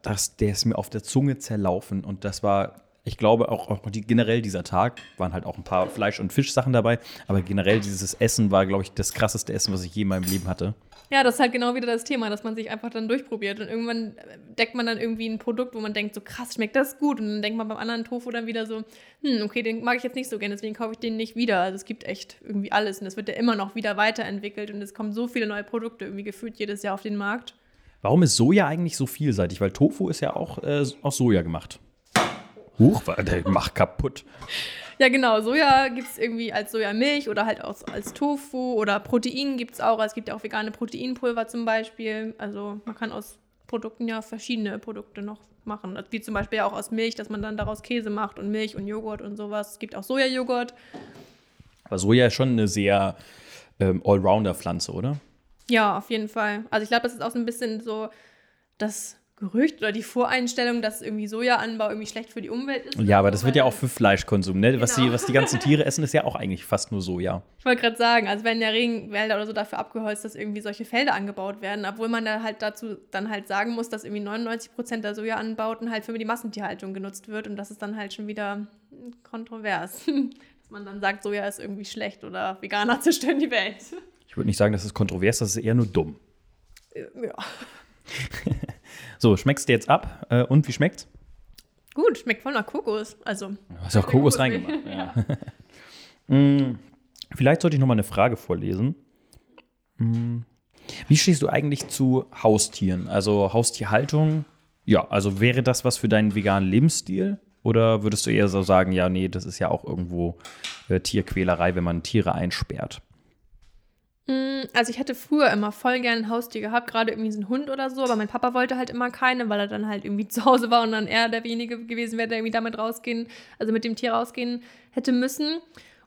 das, der ist mir auf der Zunge zerlaufen und das war, ich glaube auch, auch die, generell dieser Tag, waren halt auch ein paar Fleisch- und Fischsachen dabei, aber generell dieses Essen war, glaube ich, das krasseste Essen, was ich je in meinem Leben hatte. Ja, das ist halt genau wieder das Thema, dass man sich einfach dann durchprobiert und irgendwann deckt man dann irgendwie ein Produkt, wo man denkt, so krass, schmeckt das gut und dann denkt man beim anderen Tofu dann wieder so, hm, okay, den mag ich jetzt nicht so gerne, deswegen kaufe ich den nicht wieder. Also es gibt echt irgendwie alles und es wird ja immer noch wieder weiterentwickelt und es kommen so viele neue Produkte irgendwie gefühlt jedes Jahr auf den Markt. Warum ist Soja eigentlich so vielseitig? Weil Tofu ist ja auch äh, aus Soja gemacht. Huch, der macht kaputt. Ja, genau. Soja gibt es irgendwie als Sojamilch oder halt auch als Tofu oder Protein gibt es auch. Es gibt ja auch vegane Proteinpulver zum Beispiel. Also man kann aus Produkten ja verschiedene Produkte noch machen. Wie zum Beispiel auch aus Milch, dass man dann daraus Käse macht und Milch und Joghurt und sowas. Es gibt auch Sojajoghurt. Aber Soja ist schon eine sehr ähm, Allrounder-Pflanze, oder? Ja, auf jeden Fall. Also ich glaube, das ist auch so ein bisschen so das Gerücht oder die Voreinstellung, dass irgendwie Sojaanbau irgendwie schlecht für die Umwelt ist. Ja, aber das wird ja auch für Fleischkonsum, ne? Genau. Was, die, was die ganzen Tiere essen, ist ja auch eigentlich fast nur Soja. Ich wollte gerade sagen, also wenn ja Regenwälder oder so dafür abgeholzt, dass irgendwie solche Felder angebaut werden, obwohl man da halt dazu dann halt sagen muss, dass irgendwie 99 Prozent der Sojaanbauten halt für die Massentierhaltung genutzt wird und das ist dann halt schon wieder kontrovers. dass man dann sagt, Soja ist irgendwie schlecht oder Veganer zerstören die Welt. Ich würde nicht sagen, das ist kontrovers, das ist eher nur dumm. Ja. so, schmeckst du jetzt ab? Äh, und wie schmeckt's? Gut, schmeckt voll nach Kokos. Also. Du hast auch Kokos, Kokos reingemacht. Ja. mm, vielleicht sollte ich noch mal eine Frage vorlesen. Mm, wie stehst du eigentlich zu Haustieren? Also Haustierhaltung? Ja, also wäre das was für deinen veganen Lebensstil? Oder würdest du eher so sagen, ja, nee, das ist ja auch irgendwo äh, Tierquälerei, wenn man Tiere einsperrt? Mm, also ich hätte früher immer voll gerne ein Haustier gehabt, gerade irgendwie so einen Hund oder so, aber mein Papa wollte halt immer keine, weil er dann halt irgendwie zu Hause war und dann er derjenige gewesen wäre, der irgendwie damit rausgehen, also mit dem Tier rausgehen hätte müssen.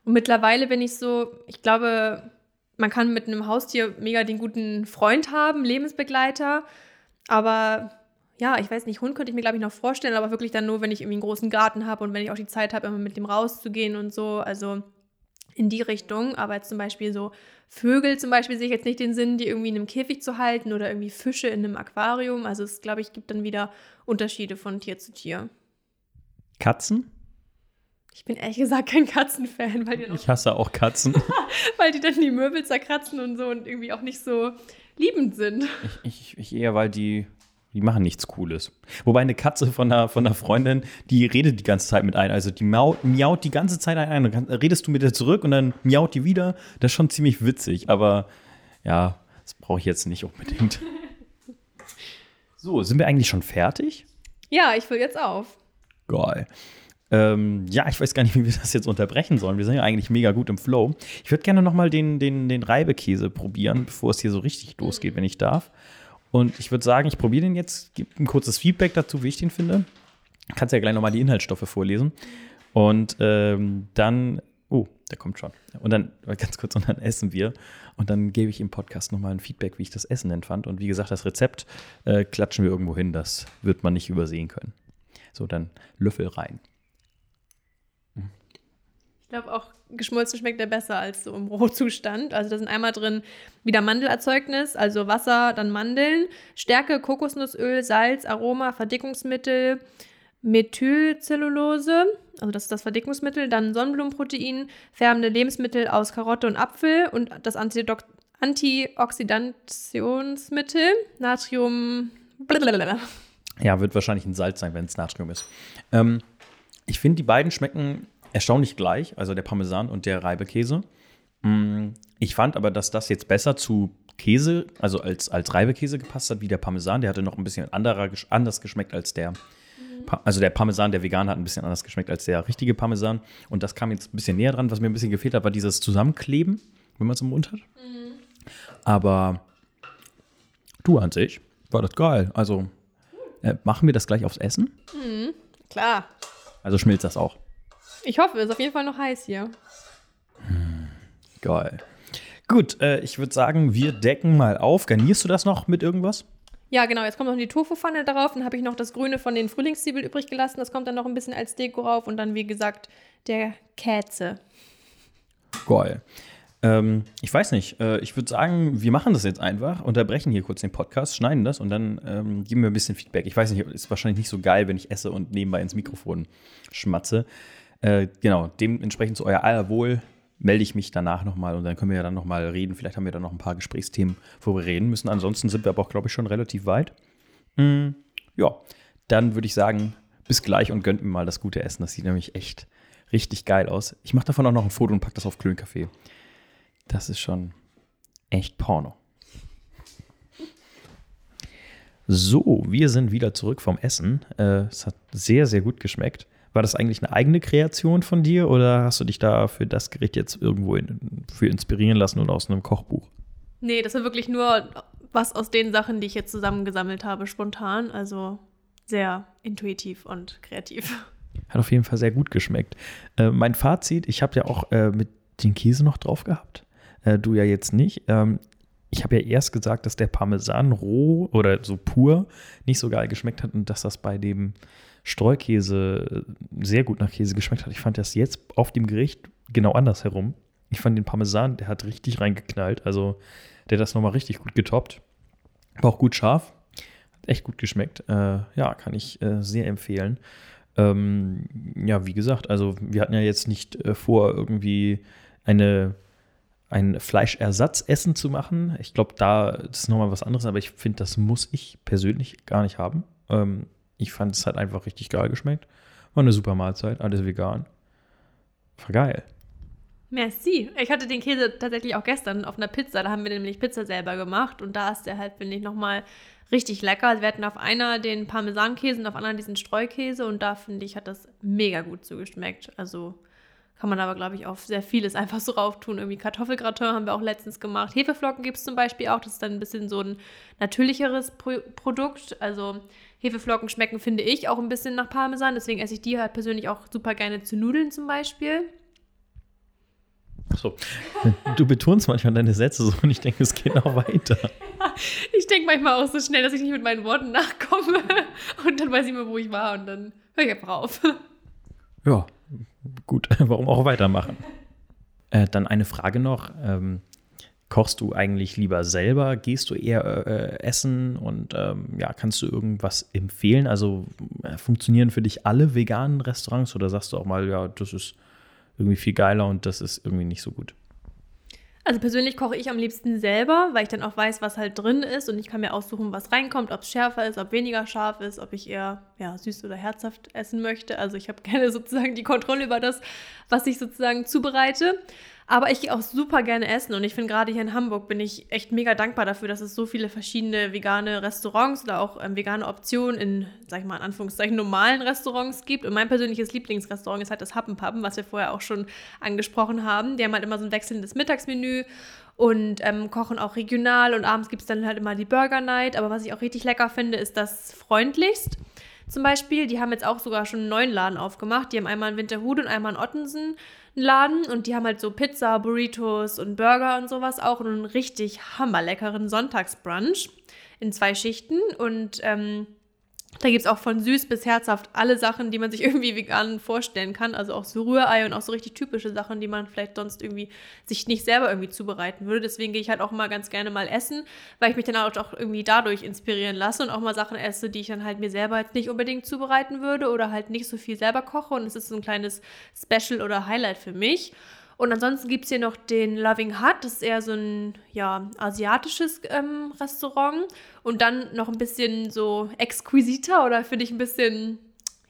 Und mittlerweile bin ich so, ich glaube, man kann mit einem Haustier mega den guten Freund haben, Lebensbegleiter. Aber ja, ich weiß nicht, Hund könnte ich mir, glaube ich, noch vorstellen, aber wirklich dann nur, wenn ich irgendwie einen großen Garten habe und wenn ich auch die Zeit habe, immer mit dem rauszugehen und so. Also in die Richtung. Aber jetzt zum Beispiel so Vögel zum Beispiel sehe ich jetzt nicht den Sinn, die irgendwie in einem Käfig zu halten oder irgendwie Fische in einem Aquarium. Also es, glaube ich, gibt dann wieder Unterschiede von Tier zu Tier. Katzen? Ich bin ehrlich gesagt kein Katzenfan, weil die Ich hasse auch Katzen. weil die dann die Möbel zerkratzen und so und irgendwie auch nicht so liebend sind. Ich, ich, ich eher, weil die, die machen nichts Cooles. Wobei eine Katze von einer, von einer Freundin, die redet die ganze Zeit mit ein. Also die miaut, miaut die ganze Zeit ein. Dann redest du mit ihr zurück und dann miaut die wieder. Das ist schon ziemlich witzig. Aber ja, das brauche ich jetzt nicht unbedingt. So, sind wir eigentlich schon fertig? Ja, ich will jetzt auf. Geil. Ähm, ja, ich weiß gar nicht, wie wir das jetzt unterbrechen sollen. Wir sind ja eigentlich mega gut im Flow. Ich würde gerne noch mal den, den, den Reibekäse probieren, bevor es hier so richtig losgeht, wenn ich darf. Und ich würde sagen, ich probiere den jetzt, gebe ein kurzes Feedback dazu, wie ich den finde. Kannst ja gleich noch mal die Inhaltsstoffe vorlesen. Und ähm, dann, oh, der kommt schon. Und dann, ganz kurz, und dann essen wir. Und dann gebe ich im Podcast noch mal ein Feedback, wie ich das Essen denn fand. Und wie gesagt, das Rezept äh, klatschen wir irgendwo hin. Das wird man nicht übersehen können. So, dann Löffel rein. Ich glaube auch, geschmolzen schmeckt der besser als so im Rohzustand. Also da sind einmal drin wieder Mandelerzeugnis, also Wasser, dann Mandeln, Stärke, Kokosnussöl, Salz, Aroma, Verdickungsmittel, Methylcellulose, also das ist das Verdickungsmittel, dann Sonnenblumenprotein, färbende Lebensmittel aus Karotte und Apfel und das Antidok Antioxidationsmittel, Natrium. Blablabla. Ja, wird wahrscheinlich ein Salz sein, wenn es Natrium ist. Ähm, ich finde, die beiden schmecken erstaunlich gleich, also der Parmesan und der Reibekäse. Mm, Ich fand aber, dass das jetzt besser zu Käse, also als, als Reibekäse gepasst hat, wie der Parmesan. Der hatte noch ein bisschen anderer, anders geschmeckt als der. Also der Parmesan, der vegan hat ein bisschen anders geschmeckt als der richtige Parmesan. Und das kam jetzt ein bisschen näher dran. Was mir ein bisschen gefehlt hat, war dieses Zusammenkleben, wenn man es im Mund hat. Aber du an sich war das geil. Also äh, machen wir das gleich aufs Essen? Klar. Also schmilzt das auch. Ich hoffe, es ist auf jeden Fall noch heiß hier. Geil. Gut, äh, ich würde sagen, wir decken mal auf. Garnierst du das noch mit irgendwas? Ja, genau. Jetzt kommt noch die Tofu-Pfanne darauf. Dann habe ich noch das Grüne von den Frühlingszwiebeln übrig gelassen. Das kommt dann noch ein bisschen als Deko rauf. Und dann, wie gesagt, der Käse. Geil. Ähm, ich weiß nicht. Äh, ich würde sagen, wir machen das jetzt einfach, unterbrechen hier kurz den Podcast, schneiden das und dann ähm, geben wir ein bisschen Feedback. Ich weiß nicht, ist wahrscheinlich nicht so geil, wenn ich esse und nebenbei ins Mikrofon schmatze. Äh, genau, dementsprechend zu euer aller Wohl melde ich mich danach nochmal und dann können wir ja dann nochmal reden. Vielleicht haben wir dann noch ein paar Gesprächsthemen, wo wir reden müssen. Ansonsten sind wir aber auch, glaube ich, schon relativ weit. Mm, ja, dann würde ich sagen, bis gleich und gönnt mir mal das gute Essen. Das sieht nämlich echt richtig geil aus. Ich mache davon auch noch ein Foto und packe das auf Klöncafé. Das ist schon echt Porno. So, wir sind wieder zurück vom Essen. Äh, es hat sehr, sehr gut geschmeckt. War das eigentlich eine eigene Kreation von dir oder hast du dich da für das Gericht jetzt irgendwo in, für inspirieren lassen oder aus einem Kochbuch? Nee, das war wirklich nur was aus den Sachen, die ich jetzt zusammengesammelt habe, spontan. Also sehr intuitiv und kreativ. Hat auf jeden Fall sehr gut geschmeckt. Äh, mein Fazit, ich habe ja auch äh, mit den Käse noch drauf gehabt. Äh, du ja jetzt nicht. Ähm, ich habe ja erst gesagt, dass der Parmesan roh oder so pur nicht so geil geschmeckt hat und dass das bei dem Streukäse äh, sehr gut nach Käse geschmeckt hat. Ich fand das jetzt auf dem Gericht genau andersherum. Ich fand den Parmesan, der hat richtig reingeknallt. Also der hat das nochmal richtig gut getoppt. War auch gut scharf. Hat echt gut geschmeckt. Äh, ja, kann ich äh, sehr empfehlen. Ähm, ja, wie gesagt, also wir hatten ja jetzt nicht äh, vor, irgendwie eine, ein Fleischersatzessen zu machen. Ich glaube, da ist nochmal was anderes, aber ich finde, das muss ich persönlich gar nicht haben. Ähm, ich fand es halt einfach richtig geil geschmeckt. War eine super Mahlzeit, alles vegan. War geil. Merci. Ich hatte den Käse tatsächlich auch gestern auf einer Pizza. Da haben wir nämlich Pizza selber gemacht. Und da ist der halt, finde ich, nochmal richtig lecker. Wir hatten auf einer den Parmesankäse und auf einer diesen Streukäse. Und da, finde ich, hat das mega gut zugeschmeckt. Also kann man aber, glaube ich, auf sehr vieles einfach so rauf tun. Irgendwie Kartoffelgratin haben wir auch letztens gemacht. Hefeflocken gibt es zum Beispiel auch. Das ist dann ein bisschen so ein natürlicheres Pro Produkt. Also Hefeflocken schmecken, finde ich, auch ein bisschen nach Parmesan. Deswegen esse ich die halt persönlich auch super gerne zu Nudeln zum Beispiel. So. Du betonst manchmal deine Sätze so und ich denke, es geht noch weiter. Ich denke manchmal auch so schnell, dass ich nicht mit meinen Worten nachkomme. Und dann weiß ich immer, wo ich war und dann höre ich einfach auf. Ja, gut. Warum auch weitermachen? Äh, dann eine Frage noch. Ähm, kochst du eigentlich lieber selber? Gehst du eher äh, essen? Und ähm, ja, kannst du irgendwas empfehlen? Also äh, funktionieren für dich alle veganen Restaurants oder sagst du auch mal, ja, das ist irgendwie viel geiler und das ist irgendwie nicht so gut? Also persönlich koche ich am liebsten selber, weil ich dann auch weiß, was halt drin ist und ich kann mir aussuchen, was reinkommt, ob es schärfer ist, ob weniger scharf ist, ob ich eher ja, süß oder herzhaft essen möchte. Also ich habe gerne sozusagen die Kontrolle über das, was ich sozusagen zubereite. Aber ich gehe auch super gerne essen und ich finde gerade hier in Hamburg bin ich echt mega dankbar dafür, dass es so viele verschiedene vegane Restaurants oder auch ähm, vegane Optionen in, sag ich mal in Anführungszeichen, normalen Restaurants gibt. Und mein persönliches Lieblingsrestaurant ist halt das Happenpappen, was wir vorher auch schon angesprochen haben. Die haben halt immer so ein wechselndes Mittagsmenü und ähm, kochen auch regional und abends gibt es dann halt immer die Burger Night. Aber was ich auch richtig lecker finde, ist das Freundlichst zum Beispiel. Die haben jetzt auch sogar schon einen neuen Laden aufgemacht. Die haben einmal in Winterhude und einmal in Ottensen Laden und die haben halt so Pizza, Burritos und Burger und sowas auch und einen richtig hammerleckeren Sonntagsbrunch in zwei Schichten. Und ähm, da gibt es auch von süß bis herzhaft alle Sachen, die man sich irgendwie vegan vorstellen kann. Also auch so Rührei und auch so richtig typische Sachen, die man vielleicht sonst irgendwie sich nicht selber irgendwie zubereiten würde. Deswegen gehe ich halt auch mal ganz gerne mal essen, weil ich mich dann auch irgendwie dadurch inspirieren lasse und auch mal Sachen esse, die ich dann halt mir selber jetzt nicht unbedingt zubereiten würde oder halt nicht so viel selber koche. Und es ist so ein kleines Special oder Highlight für mich. Und ansonsten gibt es hier noch den Loving Hut, das ist eher so ein ja, asiatisches ähm, Restaurant. Und dann noch ein bisschen so exquisiter oder finde ich ein bisschen,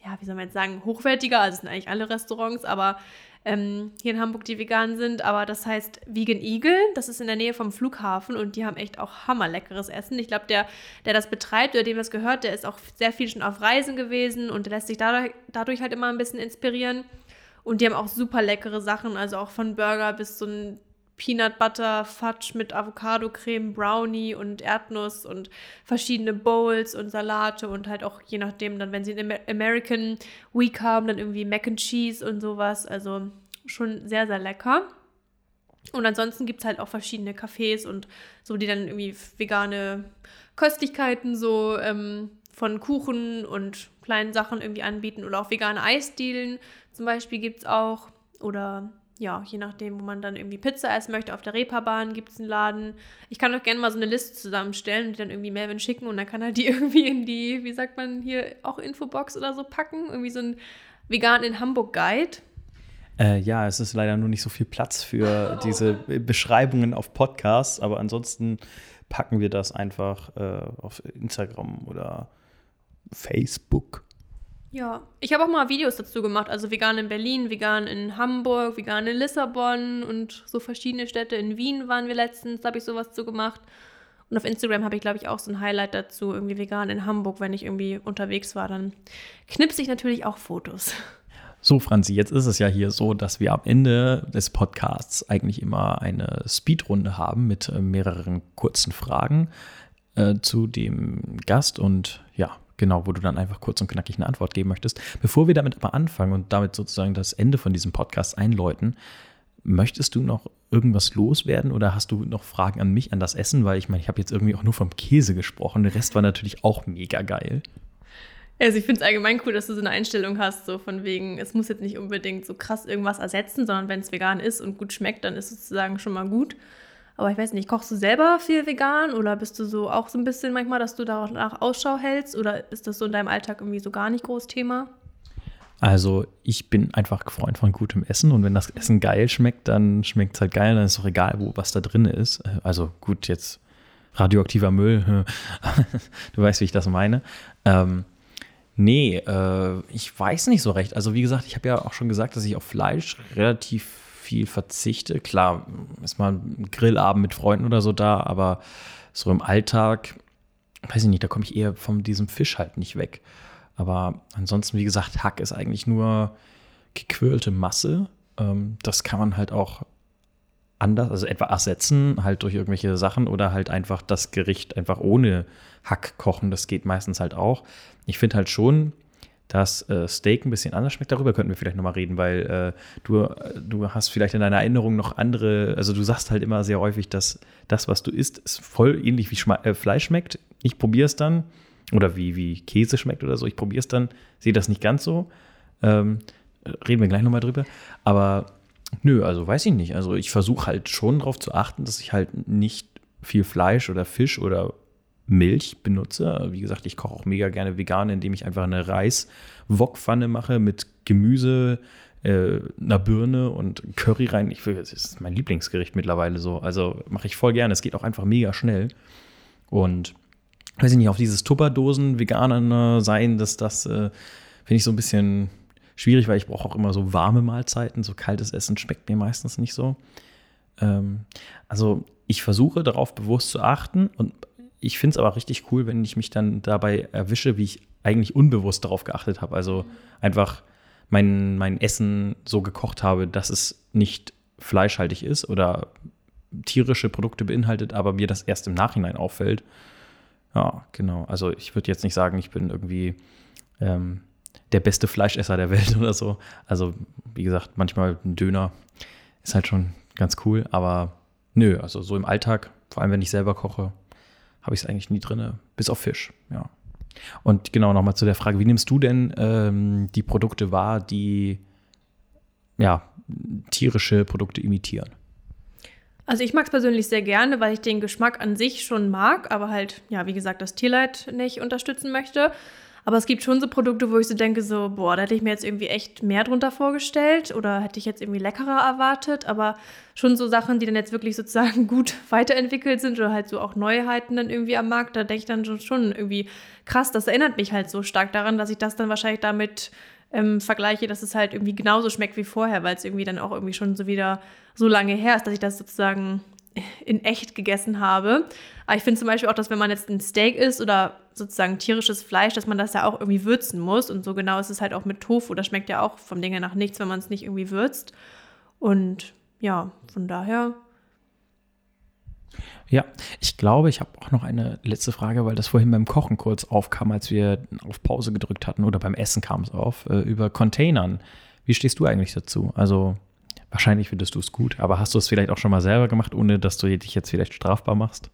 ja, wie soll man jetzt sagen, hochwertiger. Also es sind eigentlich alle Restaurants, aber ähm, hier in Hamburg, die vegan sind. Aber das heißt Vegan Eagle, das ist in der Nähe vom Flughafen und die haben echt auch hammerleckeres Essen. Ich glaube, der, der das betreibt oder dem das gehört, der ist auch sehr viel schon auf Reisen gewesen und lässt sich dadurch, dadurch halt immer ein bisschen inspirieren. Und die haben auch super leckere Sachen, also auch von Burger bis so ein Peanut Butter Fudge mit Avocado-Creme, Brownie und Erdnuss und verschiedene Bowls und Salate und halt auch je nachdem dann, wenn sie einen American Week haben, dann irgendwie Mac and Cheese und sowas. Also schon sehr, sehr lecker. Und ansonsten gibt es halt auch verschiedene Cafés und so, die dann irgendwie vegane Köstlichkeiten so ähm, von Kuchen und kleinen Sachen irgendwie anbieten oder auch vegane Eisdielen zum Beispiel gibt es auch. Oder ja, je nachdem, wo man dann irgendwie Pizza essen möchte. Auf der Reeperbahn gibt es einen Laden. Ich kann auch gerne mal so eine Liste zusammenstellen und die dann irgendwie Melvin schicken und dann kann er die irgendwie in die, wie sagt man hier, auch Infobox oder so packen. Irgendwie so ein Vegan in Hamburg Guide. Äh, ja, es ist leider nur nicht so viel Platz für oh. diese Beschreibungen auf Podcasts, aber ansonsten packen wir das einfach äh, auf Instagram oder Facebook. Ja, ich habe auch mal Videos dazu gemacht, also vegan in Berlin, vegan in Hamburg, vegan in Lissabon und so verschiedene Städte. In Wien waren wir letztens, da habe ich sowas zu gemacht. Und auf Instagram habe ich, glaube ich, auch so ein Highlight dazu, irgendwie vegan in Hamburg, wenn ich irgendwie unterwegs war. Dann knipse ich natürlich auch Fotos. So, Franzi, jetzt ist es ja hier so, dass wir am Ende des Podcasts eigentlich immer eine Speedrunde haben mit äh, mehreren kurzen Fragen äh, zu dem Gast. Und Genau, wo du dann einfach kurz und knackig eine Antwort geben möchtest. Bevor wir damit aber anfangen und damit sozusagen das Ende von diesem Podcast einläuten, möchtest du noch irgendwas loswerden oder hast du noch Fragen an mich, an das Essen? Weil ich meine, ich habe jetzt irgendwie auch nur vom Käse gesprochen. Der Rest war natürlich auch mega geil. Also ich finde es allgemein cool, dass du so eine Einstellung hast, so von wegen, es muss jetzt nicht unbedingt so krass irgendwas ersetzen, sondern wenn es vegan ist und gut schmeckt, dann ist es sozusagen schon mal gut. Aber ich weiß nicht, kochst du selber viel vegan oder bist du so auch so ein bisschen manchmal, dass du danach Ausschau hältst oder ist das so in deinem Alltag irgendwie so gar nicht groß Thema? Also ich bin einfach Freund von gutem Essen und wenn das Essen geil schmeckt, dann schmeckt es halt geil, dann ist auch egal, wo was da drin ist. Also gut, jetzt radioaktiver Müll, du weißt, wie ich das meine. Ähm, nee, äh, ich weiß nicht so recht. Also wie gesagt, ich habe ja auch schon gesagt, dass ich auf Fleisch relativ viel verzichte. Klar, ist mal ein Grillabend mit Freunden oder so da, aber so im Alltag, weiß ich nicht, da komme ich eher von diesem Fisch halt nicht weg. Aber ansonsten, wie gesagt, Hack ist eigentlich nur gequirlte Masse. Ähm, das kann man halt auch anders, also etwa ersetzen, halt durch irgendwelche Sachen oder halt einfach das Gericht einfach ohne Hack kochen. Das geht meistens halt auch. Ich finde halt schon, dass äh, Steak ein bisschen anders schmeckt. Darüber könnten wir vielleicht nochmal reden, weil äh, du, du hast vielleicht in deiner Erinnerung noch andere, also du sagst halt immer sehr häufig, dass das, was du isst, ist voll ähnlich wie Schma äh, Fleisch schmeckt. Ich probiere es dann, oder wie, wie Käse schmeckt oder so, ich probiere es dann, sehe das nicht ganz so. Ähm, reden wir gleich nochmal drüber. Aber nö, also weiß ich nicht. Also ich versuche halt schon darauf zu achten, dass ich halt nicht viel Fleisch oder Fisch oder Milch benutze. Wie gesagt, ich koche auch mega gerne vegan, indem ich einfach eine Reis-Wokpfanne mache mit Gemüse, äh, einer Birne und Curry rein. Ich das ist mein Lieblingsgericht mittlerweile so. Also mache ich voll gerne. Es geht auch einfach mega schnell. Und weiß ich nicht, auf dieses Tupperdosen Veganer sein, dass das äh, finde ich so ein bisschen schwierig, weil ich brauche auch immer so warme Mahlzeiten. So kaltes Essen schmeckt mir meistens nicht so. Ähm, also ich versuche darauf bewusst zu achten und ich finde es aber richtig cool, wenn ich mich dann dabei erwische, wie ich eigentlich unbewusst darauf geachtet habe. Also einfach mein, mein Essen so gekocht habe, dass es nicht fleischhaltig ist oder tierische Produkte beinhaltet, aber mir das erst im Nachhinein auffällt. Ja, genau. Also ich würde jetzt nicht sagen, ich bin irgendwie ähm, der beste Fleischesser der Welt oder so. Also wie gesagt, manchmal ein Döner ist halt schon ganz cool, aber nö, also so im Alltag, vor allem wenn ich selber koche, habe ich es eigentlich nie drin, bis auf Fisch, ja. Und genau nochmal zu der Frage, wie nimmst du denn ähm, die Produkte wahr, die ja, tierische Produkte imitieren? Also ich mag es persönlich sehr gerne, weil ich den Geschmack an sich schon mag, aber halt, ja, wie gesagt, das Tierleid nicht unterstützen möchte. Aber es gibt schon so Produkte, wo ich so denke, so, boah, da hätte ich mir jetzt irgendwie echt mehr drunter vorgestellt oder hätte ich jetzt irgendwie leckerer erwartet. Aber schon so Sachen, die dann jetzt wirklich sozusagen gut weiterentwickelt sind oder halt so auch Neuheiten dann irgendwie am Markt, da denke ich dann schon irgendwie krass, das erinnert mich halt so stark daran, dass ich das dann wahrscheinlich damit ähm, vergleiche, dass es halt irgendwie genauso schmeckt wie vorher, weil es irgendwie dann auch irgendwie schon so wieder so lange her ist, dass ich das sozusagen in echt gegessen habe. Aber ich finde zum Beispiel auch, dass wenn man jetzt ein Steak isst oder sozusagen tierisches Fleisch, dass man das ja auch irgendwie würzen muss. Und so genau ist es halt auch mit Tofu. Das schmeckt ja auch vom Ding nach nichts, wenn man es nicht irgendwie würzt. Und ja, von daher. Ja, ich glaube, ich habe auch noch eine letzte Frage, weil das vorhin beim Kochen kurz aufkam, als wir auf Pause gedrückt hatten oder beim Essen kam es auf, äh, über Containern. Wie stehst du eigentlich dazu? Also Wahrscheinlich findest du es gut, aber hast du es vielleicht auch schon mal selber gemacht, ohne dass du dich jetzt vielleicht strafbar machst?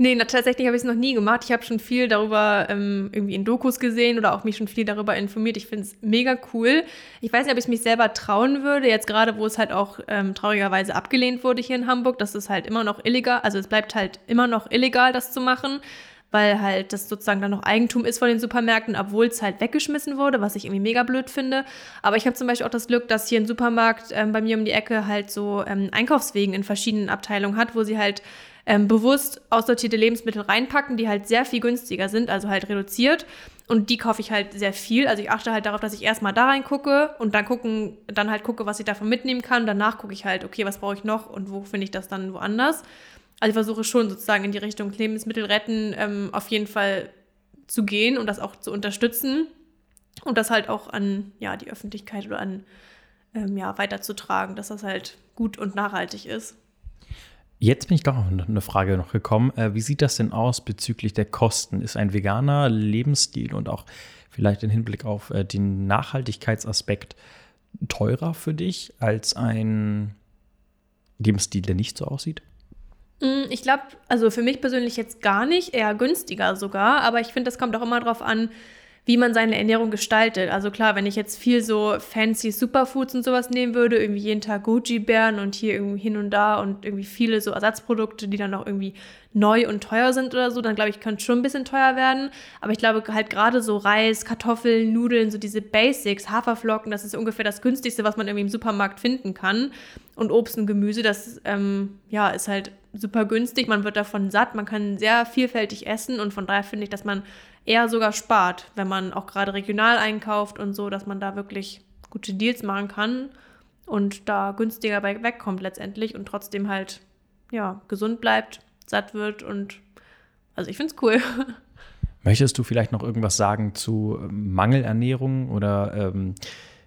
Nee, na, tatsächlich habe ich es noch nie gemacht. Ich habe schon viel darüber ähm, irgendwie in Dokus gesehen oder auch mich schon viel darüber informiert. Ich finde es mega cool. Ich weiß nicht, ob ich mich selber trauen würde, jetzt gerade, wo es halt auch ähm, traurigerweise abgelehnt wurde hier in Hamburg, dass es halt immer noch illegal, also es bleibt halt immer noch illegal, das zu machen weil halt das sozusagen dann noch Eigentum ist von den Supermärkten, obwohl es halt weggeschmissen wurde, was ich irgendwie mega blöd finde. Aber ich habe zum Beispiel auch das Glück, dass hier ein Supermarkt ähm, bei mir um die Ecke halt so ähm, Einkaufswegen in verschiedenen Abteilungen hat, wo sie halt ähm, bewusst aussortierte Lebensmittel reinpacken, die halt sehr viel günstiger sind, also halt reduziert. Und die kaufe ich halt sehr viel. Also ich achte halt darauf, dass ich erstmal da reingucke und dann gucken, dann halt gucke, was ich davon mitnehmen kann. Danach gucke ich halt, okay, was brauche ich noch und wo finde ich das dann woanders. Also ich versuche schon sozusagen in die Richtung Lebensmittel retten ähm, auf jeden Fall zu gehen und das auch zu unterstützen und das halt auch an ja, die Öffentlichkeit oder an ähm, ja, weiterzutragen, dass das halt gut und nachhaltig ist. Jetzt bin ich doch noch eine Frage noch gekommen. Äh, wie sieht das denn aus bezüglich der Kosten? Ist ein veganer Lebensstil und auch vielleicht im Hinblick auf äh, den Nachhaltigkeitsaspekt teurer für dich als ein Lebensstil, der nicht so aussieht? Mm, ich glaube, also für mich persönlich jetzt gar nicht, eher günstiger sogar, aber ich finde, das kommt auch immer darauf an, wie man seine Ernährung gestaltet. Also klar, wenn ich jetzt viel so fancy Superfoods und sowas nehmen würde, irgendwie jeden Tag Goji-Bären und hier irgendwie hin und da und irgendwie viele so Ersatzprodukte, die dann auch irgendwie neu und teuer sind oder so, dann glaube ich, könnte schon ein bisschen teuer werden. Aber ich glaube halt gerade so Reis, Kartoffeln, Nudeln, so diese Basics, Haferflocken, das ist ungefähr das günstigste, was man irgendwie im Supermarkt finden kann. Und Obst und Gemüse, das ähm, ja, ist halt super günstig. Man wird davon satt, man kann sehr vielfältig essen und von daher finde ich, dass man eher sogar spart, wenn man auch gerade regional einkauft und so, dass man da wirklich gute Deals machen kann und da günstiger bei wegkommt letztendlich und trotzdem halt ja gesund bleibt, satt wird und also ich finde es cool. Möchtest du vielleicht noch irgendwas sagen zu ähm, Mangelernährung oder ähm,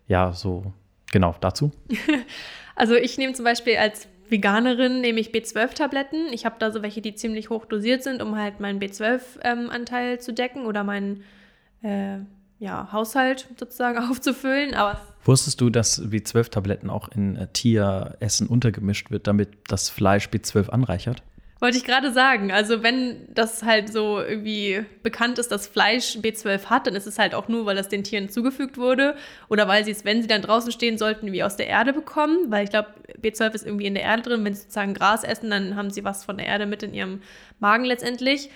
ja, so genau dazu? also ich nehme zum Beispiel als Veganerin nehme ich B12-Tabletten. Ich habe da so welche, die ziemlich hoch dosiert sind, um halt meinen B12-Anteil ähm, zu decken oder meinen, äh, ja, Haushalt sozusagen aufzufüllen. Aber Wusstest du, dass B12-Tabletten auch in äh, Tieressen untergemischt wird, damit das Fleisch B12 anreichert? Wollte ich gerade sagen. Also, wenn das halt so irgendwie bekannt ist, dass Fleisch B12 hat, dann ist es halt auch nur, weil das den Tieren zugefügt wurde oder weil sie es, wenn sie dann draußen stehen sollten, wie aus der Erde bekommen. Weil ich glaube, B12 ist irgendwie in der Erde drin. Wenn sie sozusagen Gras essen, dann haben sie was von der Erde mit in ihrem Magen letztendlich.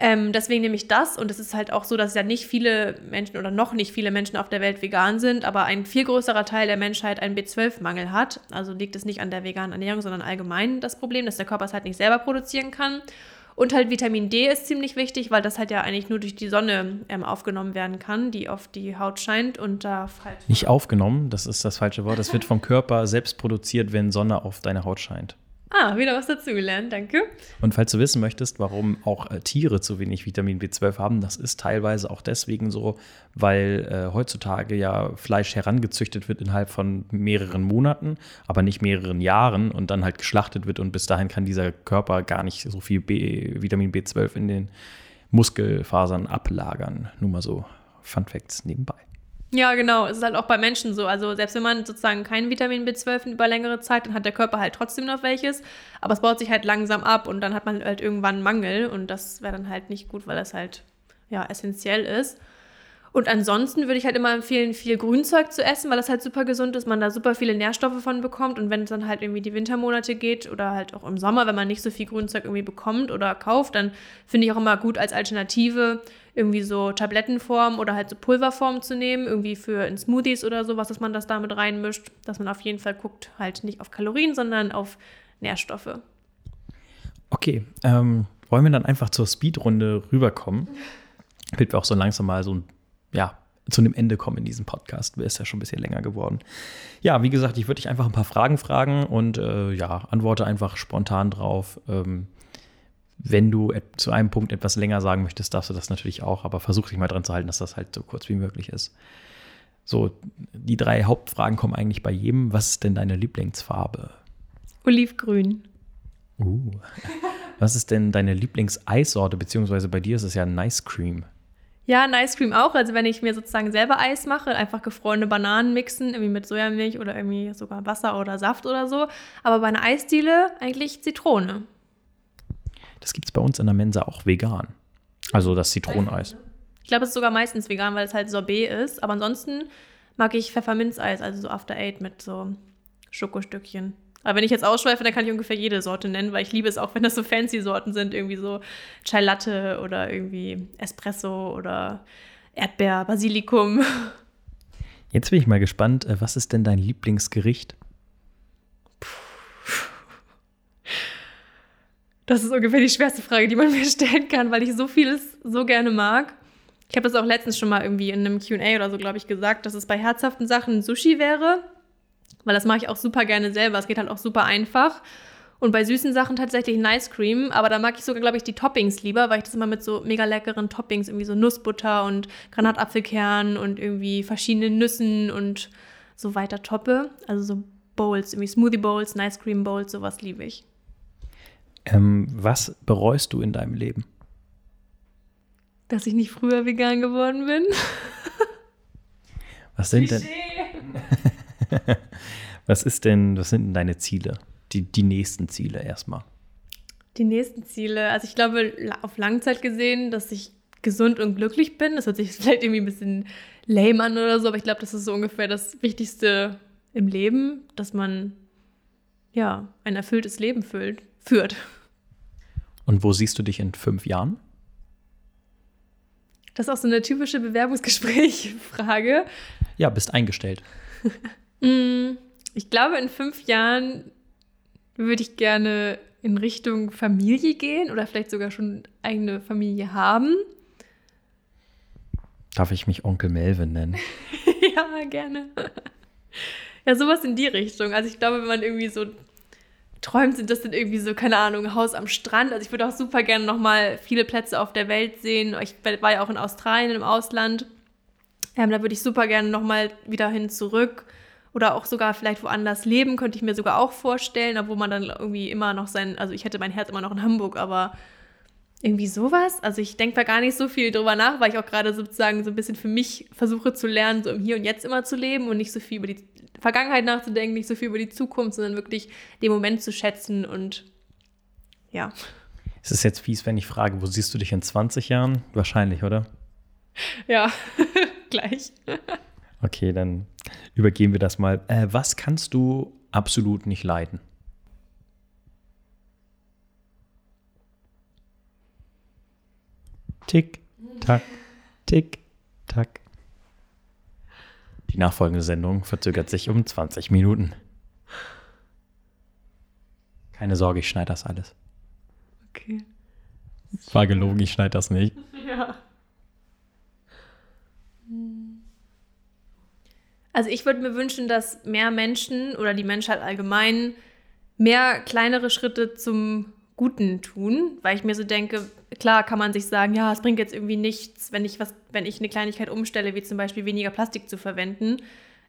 Ähm, deswegen nehme ich das und es ist halt auch so, dass ja nicht viele Menschen oder noch nicht viele Menschen auf der Welt vegan sind, aber ein viel größerer Teil der Menschheit einen B12-Mangel hat. Also liegt es nicht an der veganen Ernährung, sondern allgemein das Problem, dass der Körper es halt nicht selber produzieren kann. Und halt Vitamin D ist ziemlich wichtig, weil das halt ja eigentlich nur durch die Sonne ähm, aufgenommen werden kann, die auf die Haut scheint und darf halt. Nicht aufgenommen, das ist das falsche Wort. Das wird vom Körper selbst produziert, wenn Sonne auf deine Haut scheint. Ah, wieder was dazugelernt, danke. Und falls du wissen möchtest, warum auch äh, Tiere zu wenig Vitamin B12 haben, das ist teilweise auch deswegen so, weil äh, heutzutage ja Fleisch herangezüchtet wird innerhalb von mehreren Monaten, aber nicht mehreren Jahren und dann halt geschlachtet wird und bis dahin kann dieser Körper gar nicht so viel B, Vitamin B12 in den Muskelfasern ablagern. Nur mal so Fun Facts nebenbei. Ja, genau. Es ist halt auch bei Menschen so. Also selbst wenn man sozusagen kein Vitamin B12 über längere Zeit, dann hat der Körper halt trotzdem noch welches. Aber es baut sich halt langsam ab und dann hat man halt irgendwann Mangel und das wäre dann halt nicht gut, weil das halt ja essentiell ist. Und ansonsten würde ich halt immer empfehlen, viel Grünzeug zu essen, weil das halt super gesund ist, man da super viele Nährstoffe von bekommt. Und wenn es dann halt irgendwie die Wintermonate geht oder halt auch im Sommer, wenn man nicht so viel Grünzeug irgendwie bekommt oder kauft, dann finde ich auch immer gut als Alternative irgendwie so Tablettenform oder halt so Pulverform zu nehmen, irgendwie für in Smoothies oder sowas, dass man das damit reinmischt, dass man auf jeden Fall guckt, halt nicht auf Kalorien, sondern auf Nährstoffe. Okay, ähm, wollen wir dann einfach zur Speedrunde rüberkommen, damit wir auch so langsam mal so ein, ja, zu einem Ende kommen in diesem Podcast. Ist ja schon ein bisschen länger geworden. Ja, wie gesagt, ich würde dich einfach ein paar Fragen fragen und äh, ja, antworte einfach spontan drauf. Ähm, wenn du zu einem Punkt etwas länger sagen möchtest, darfst du das natürlich auch, aber versuch dich mal dran zu halten, dass das halt so kurz wie möglich ist. So, die drei Hauptfragen kommen eigentlich bei jedem. Was ist denn deine Lieblingsfarbe? Olivgrün. Uh. Was ist denn deine Lieblingseissorte, beziehungsweise bei dir ist es ja Nice Cream? Ja, ein Ice Cream auch. Also wenn ich mir sozusagen selber Eis mache, einfach gefrorene Bananen mixen, irgendwie mit Sojamilch oder irgendwie sogar Wasser oder Saft oder so. Aber bei einer Eisdiele eigentlich Zitrone. Das gibt es bei uns in der Mensa auch vegan. Also das Zitroneneis. Ich glaube, es ist sogar meistens vegan, weil es halt Sorbet ist. Aber ansonsten mag ich Pfefferminzeis, also so After Eight mit so Schokostückchen. Aber wenn ich jetzt ausschweife, dann kann ich ungefähr jede Sorte nennen, weil ich liebe es auch, wenn das so fancy Sorten sind, irgendwie so Chai Latte oder irgendwie Espresso oder Erdbeer, Basilikum. Jetzt bin ich mal gespannt, äh, was ist denn dein Lieblingsgericht? Das ist ungefähr die schwerste Frage, die man mir stellen kann, weil ich so vieles so gerne mag. Ich habe das auch letztens schon mal irgendwie in einem QA oder so, glaube ich, gesagt, dass es bei herzhaften Sachen Sushi wäre. Weil das mache ich auch super gerne selber. Es geht halt auch super einfach. Und bei süßen Sachen tatsächlich ein Ice Cream. Aber da mag ich sogar, glaube ich, die Toppings lieber, weil ich das immer mit so mega leckeren Toppings, irgendwie so Nussbutter und Granatapfelkern und irgendwie verschiedenen Nüssen und so weiter toppe. Also so Bowls, irgendwie Smoothie Bowls, Ice Cream Bowls, sowas liebe ich. Ähm, was bereust du in deinem Leben? Dass ich nicht früher vegan geworden bin. was sind denn? was ist denn, was sind denn deine Ziele? Die, die nächsten Ziele erstmal. Die nächsten Ziele, also ich glaube, auf Langzeit gesehen, dass ich gesund und glücklich bin. Das hört sich vielleicht irgendwie ein bisschen lame an oder so, aber ich glaube, das ist so ungefähr das Wichtigste im Leben, dass man ja ein erfülltes Leben füllt, führt. Und wo siehst du dich in fünf Jahren? Das ist auch so eine typische Bewerbungsgespräch-Frage. Ja, bist eingestellt. Mm, ich glaube, in fünf Jahren würde ich gerne in Richtung Familie gehen oder vielleicht sogar schon eigene Familie haben. Darf ich mich Onkel Melvin nennen? ja, gerne. Ja, sowas in die Richtung. Also ich glaube, wenn man irgendwie so träumt, sind das dann irgendwie so, keine Ahnung, Haus am Strand. Also ich würde auch super gerne nochmal viele Plätze auf der Welt sehen. Ich war ja auch in Australien im Ausland. Ähm, da würde ich super gerne nochmal wieder hin zurück. Oder auch sogar vielleicht woanders leben, könnte ich mir sogar auch vorstellen, obwohl man dann irgendwie immer noch sein, also ich hätte mein Herz immer noch in Hamburg, aber irgendwie sowas. Also ich denke da gar nicht so viel drüber nach, weil ich auch gerade sozusagen so ein bisschen für mich versuche zu lernen, so im Hier und Jetzt immer zu leben und nicht so viel über die Vergangenheit nachzudenken, nicht so viel über die Zukunft, sondern wirklich den Moment zu schätzen und ja. Es ist jetzt fies, wenn ich frage, wo siehst du dich in 20 Jahren? Wahrscheinlich, oder? Ja, gleich. Okay, dann übergehen wir das mal. Äh, was kannst du absolut nicht leiden? Tick, tack, tick, tack. Die nachfolgende Sendung verzögert sich um 20 Minuten. Keine Sorge, ich schneide das alles. Okay. War gelogen, ich schneide das nicht. Ja. Also ich würde mir wünschen, dass mehr Menschen oder die Menschheit allgemein mehr kleinere Schritte zum Guten tun, weil ich mir so denke, klar kann man sich sagen, ja, es bringt jetzt irgendwie nichts, wenn ich was, wenn ich eine Kleinigkeit umstelle, wie zum Beispiel weniger Plastik zu verwenden,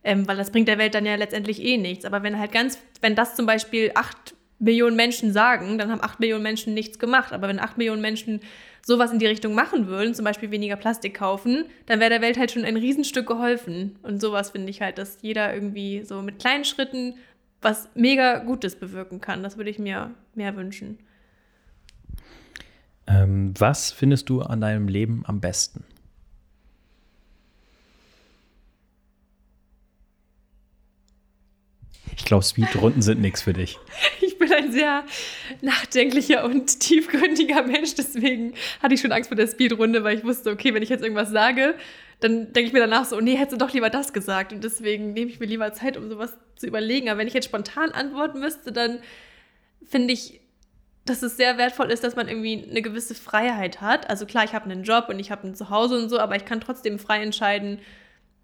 ähm, weil das bringt der Welt dann ja letztendlich eh nichts. Aber wenn halt ganz, wenn das zum Beispiel acht Millionen Menschen sagen, dann haben acht Millionen Menschen nichts gemacht. Aber wenn acht Millionen Menschen sowas in die Richtung machen würden, zum Beispiel weniger Plastik kaufen, dann wäre der Welt halt schon ein Riesenstück geholfen. Und sowas finde ich halt, dass jeder irgendwie so mit kleinen Schritten was mega Gutes bewirken kann. Das würde ich mir mehr wünschen. Ähm, was findest du an deinem Leben am besten? Ich glaube, Speedrunden sind nichts für dich. Ich bin ein sehr nachdenklicher und tiefgründiger Mensch, deswegen hatte ich schon Angst vor der Speedrunde, weil ich wusste, okay, wenn ich jetzt irgendwas sage, dann denke ich mir danach so, nee, hättest du doch lieber das gesagt. Und deswegen nehme ich mir lieber Zeit, um sowas zu überlegen. Aber wenn ich jetzt spontan antworten müsste, dann finde ich dass es sehr wertvoll ist, dass man irgendwie eine gewisse Freiheit hat. Also klar, ich habe einen Job und ich habe ein Zuhause und so, aber ich kann trotzdem frei entscheiden,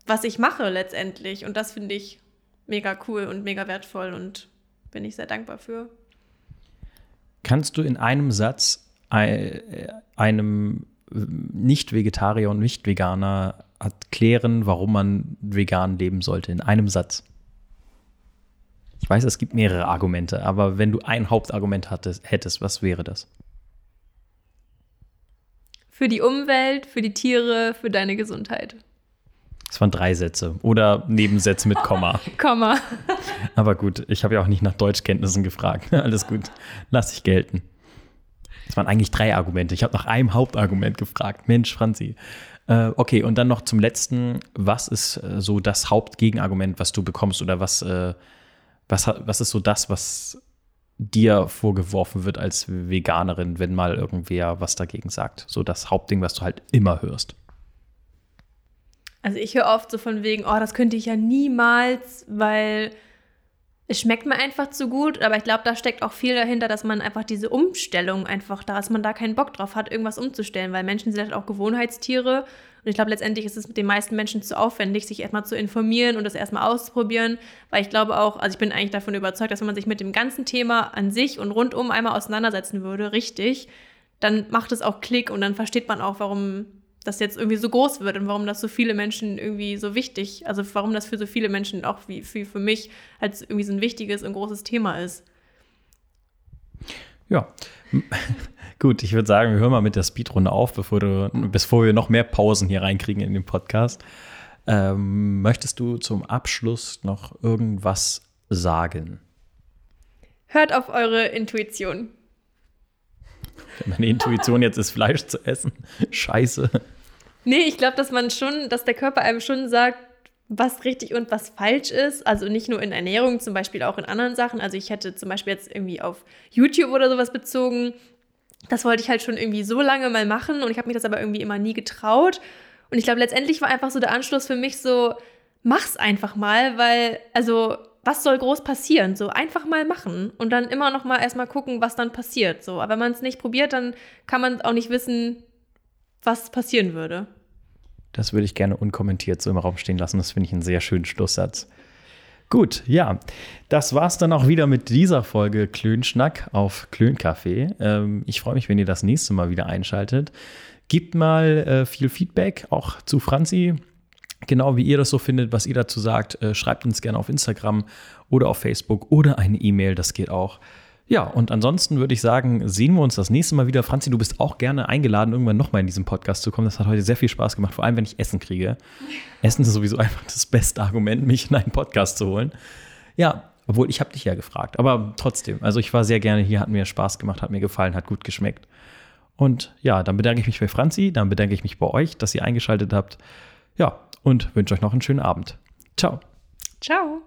was ich mache letztendlich. Und das finde ich mega cool und mega wertvoll und bin ich sehr dankbar für. Kannst du in einem Satz einem Nicht-Vegetarier und Nicht-Veganer erklären, warum man vegan leben sollte? In einem Satz. Ich weiß, es gibt mehrere Argumente, aber wenn du ein Hauptargument hattest, hättest, was wäre das? Für die Umwelt, für die Tiere, für deine Gesundheit. Das waren drei Sätze oder Nebensätze mit Komma. Komma. Aber gut, ich habe ja auch nicht nach Deutschkenntnissen gefragt. Alles gut, lass ich gelten. Das waren eigentlich drei Argumente. Ich habe nach einem Hauptargument gefragt. Mensch, Franzi. Äh, okay, und dann noch zum letzten. Was ist äh, so das Hauptgegenargument, was du bekommst oder was äh, was, was ist so das, was dir vorgeworfen wird als Veganerin, wenn mal irgendwer was dagegen sagt? So das Hauptding, was du halt immer hörst. Also ich höre oft so von wegen, oh, das könnte ich ja niemals, weil es schmeckt mir einfach zu gut, aber ich glaube, da steckt auch viel dahinter, dass man einfach diese Umstellung einfach, dass man da keinen Bock drauf hat, irgendwas umzustellen, weil Menschen sind halt auch Gewohnheitstiere und ich glaube, letztendlich ist es mit den meisten Menschen zu aufwendig, sich erstmal zu informieren und das erstmal auszuprobieren, weil ich glaube auch, also ich bin eigentlich davon überzeugt, dass wenn man sich mit dem ganzen Thema an sich und rundum einmal auseinandersetzen würde, richtig, dann macht es auch Klick und dann versteht man auch, warum das jetzt irgendwie so groß wird und warum das so viele Menschen irgendwie so wichtig, also warum das für so viele Menschen auch wie, wie für mich als irgendwie so ein wichtiges und großes Thema ist. Ja, Gut, ich würde sagen, wir hören mal mit der Speedrunde auf, bevor, du, bevor wir noch mehr Pausen hier reinkriegen in den Podcast. Ähm, möchtest du zum Abschluss noch irgendwas sagen? Hört auf eure Intuition. Meine Intuition jetzt ist, Fleisch zu essen. Scheiße. Nee, ich glaube, dass man schon, dass der Körper einem schon sagt, was richtig und was falsch ist. Also nicht nur in Ernährung, zum Beispiel auch in anderen Sachen. Also ich hätte zum Beispiel jetzt irgendwie auf YouTube oder sowas bezogen das wollte ich halt schon irgendwie so lange mal machen und ich habe mich das aber irgendwie immer nie getraut. Und ich glaube, letztendlich war einfach so der Anschluss für mich so, mach's einfach mal, weil, also, was soll groß passieren? So, einfach mal machen und dann immer noch mal erstmal gucken, was dann passiert. So, aber wenn man es nicht probiert, dann kann man auch nicht wissen, was passieren würde. Das würde ich gerne unkommentiert so im Raum stehen lassen. Das finde ich einen sehr schönen Schlusssatz. Gut, ja, das war's dann auch wieder mit dieser Folge Klönschnack auf Klöncafé. Ähm, ich freue mich, wenn ihr das nächste Mal wieder einschaltet. Gebt mal äh, viel Feedback, auch zu Franzi. Genau wie ihr das so findet, was ihr dazu sagt, äh, schreibt uns gerne auf Instagram oder auf Facebook oder eine E-Mail, das geht auch. Ja, und ansonsten würde ich sagen, sehen wir uns das nächste Mal wieder. Franzi, du bist auch gerne eingeladen, irgendwann nochmal in diesem Podcast zu kommen. Das hat heute sehr viel Spaß gemacht, vor allem wenn ich Essen kriege. Essen ist sowieso einfach das beste Argument, mich in einen Podcast zu holen. Ja, obwohl ich habe dich ja gefragt, aber trotzdem. Also ich war sehr gerne hier, hat mir Spaß gemacht, hat mir gefallen, hat gut geschmeckt. Und ja, dann bedanke ich mich bei Franzi, dann bedanke ich mich bei euch, dass ihr eingeschaltet habt. Ja, und wünsche euch noch einen schönen Abend. Ciao. Ciao.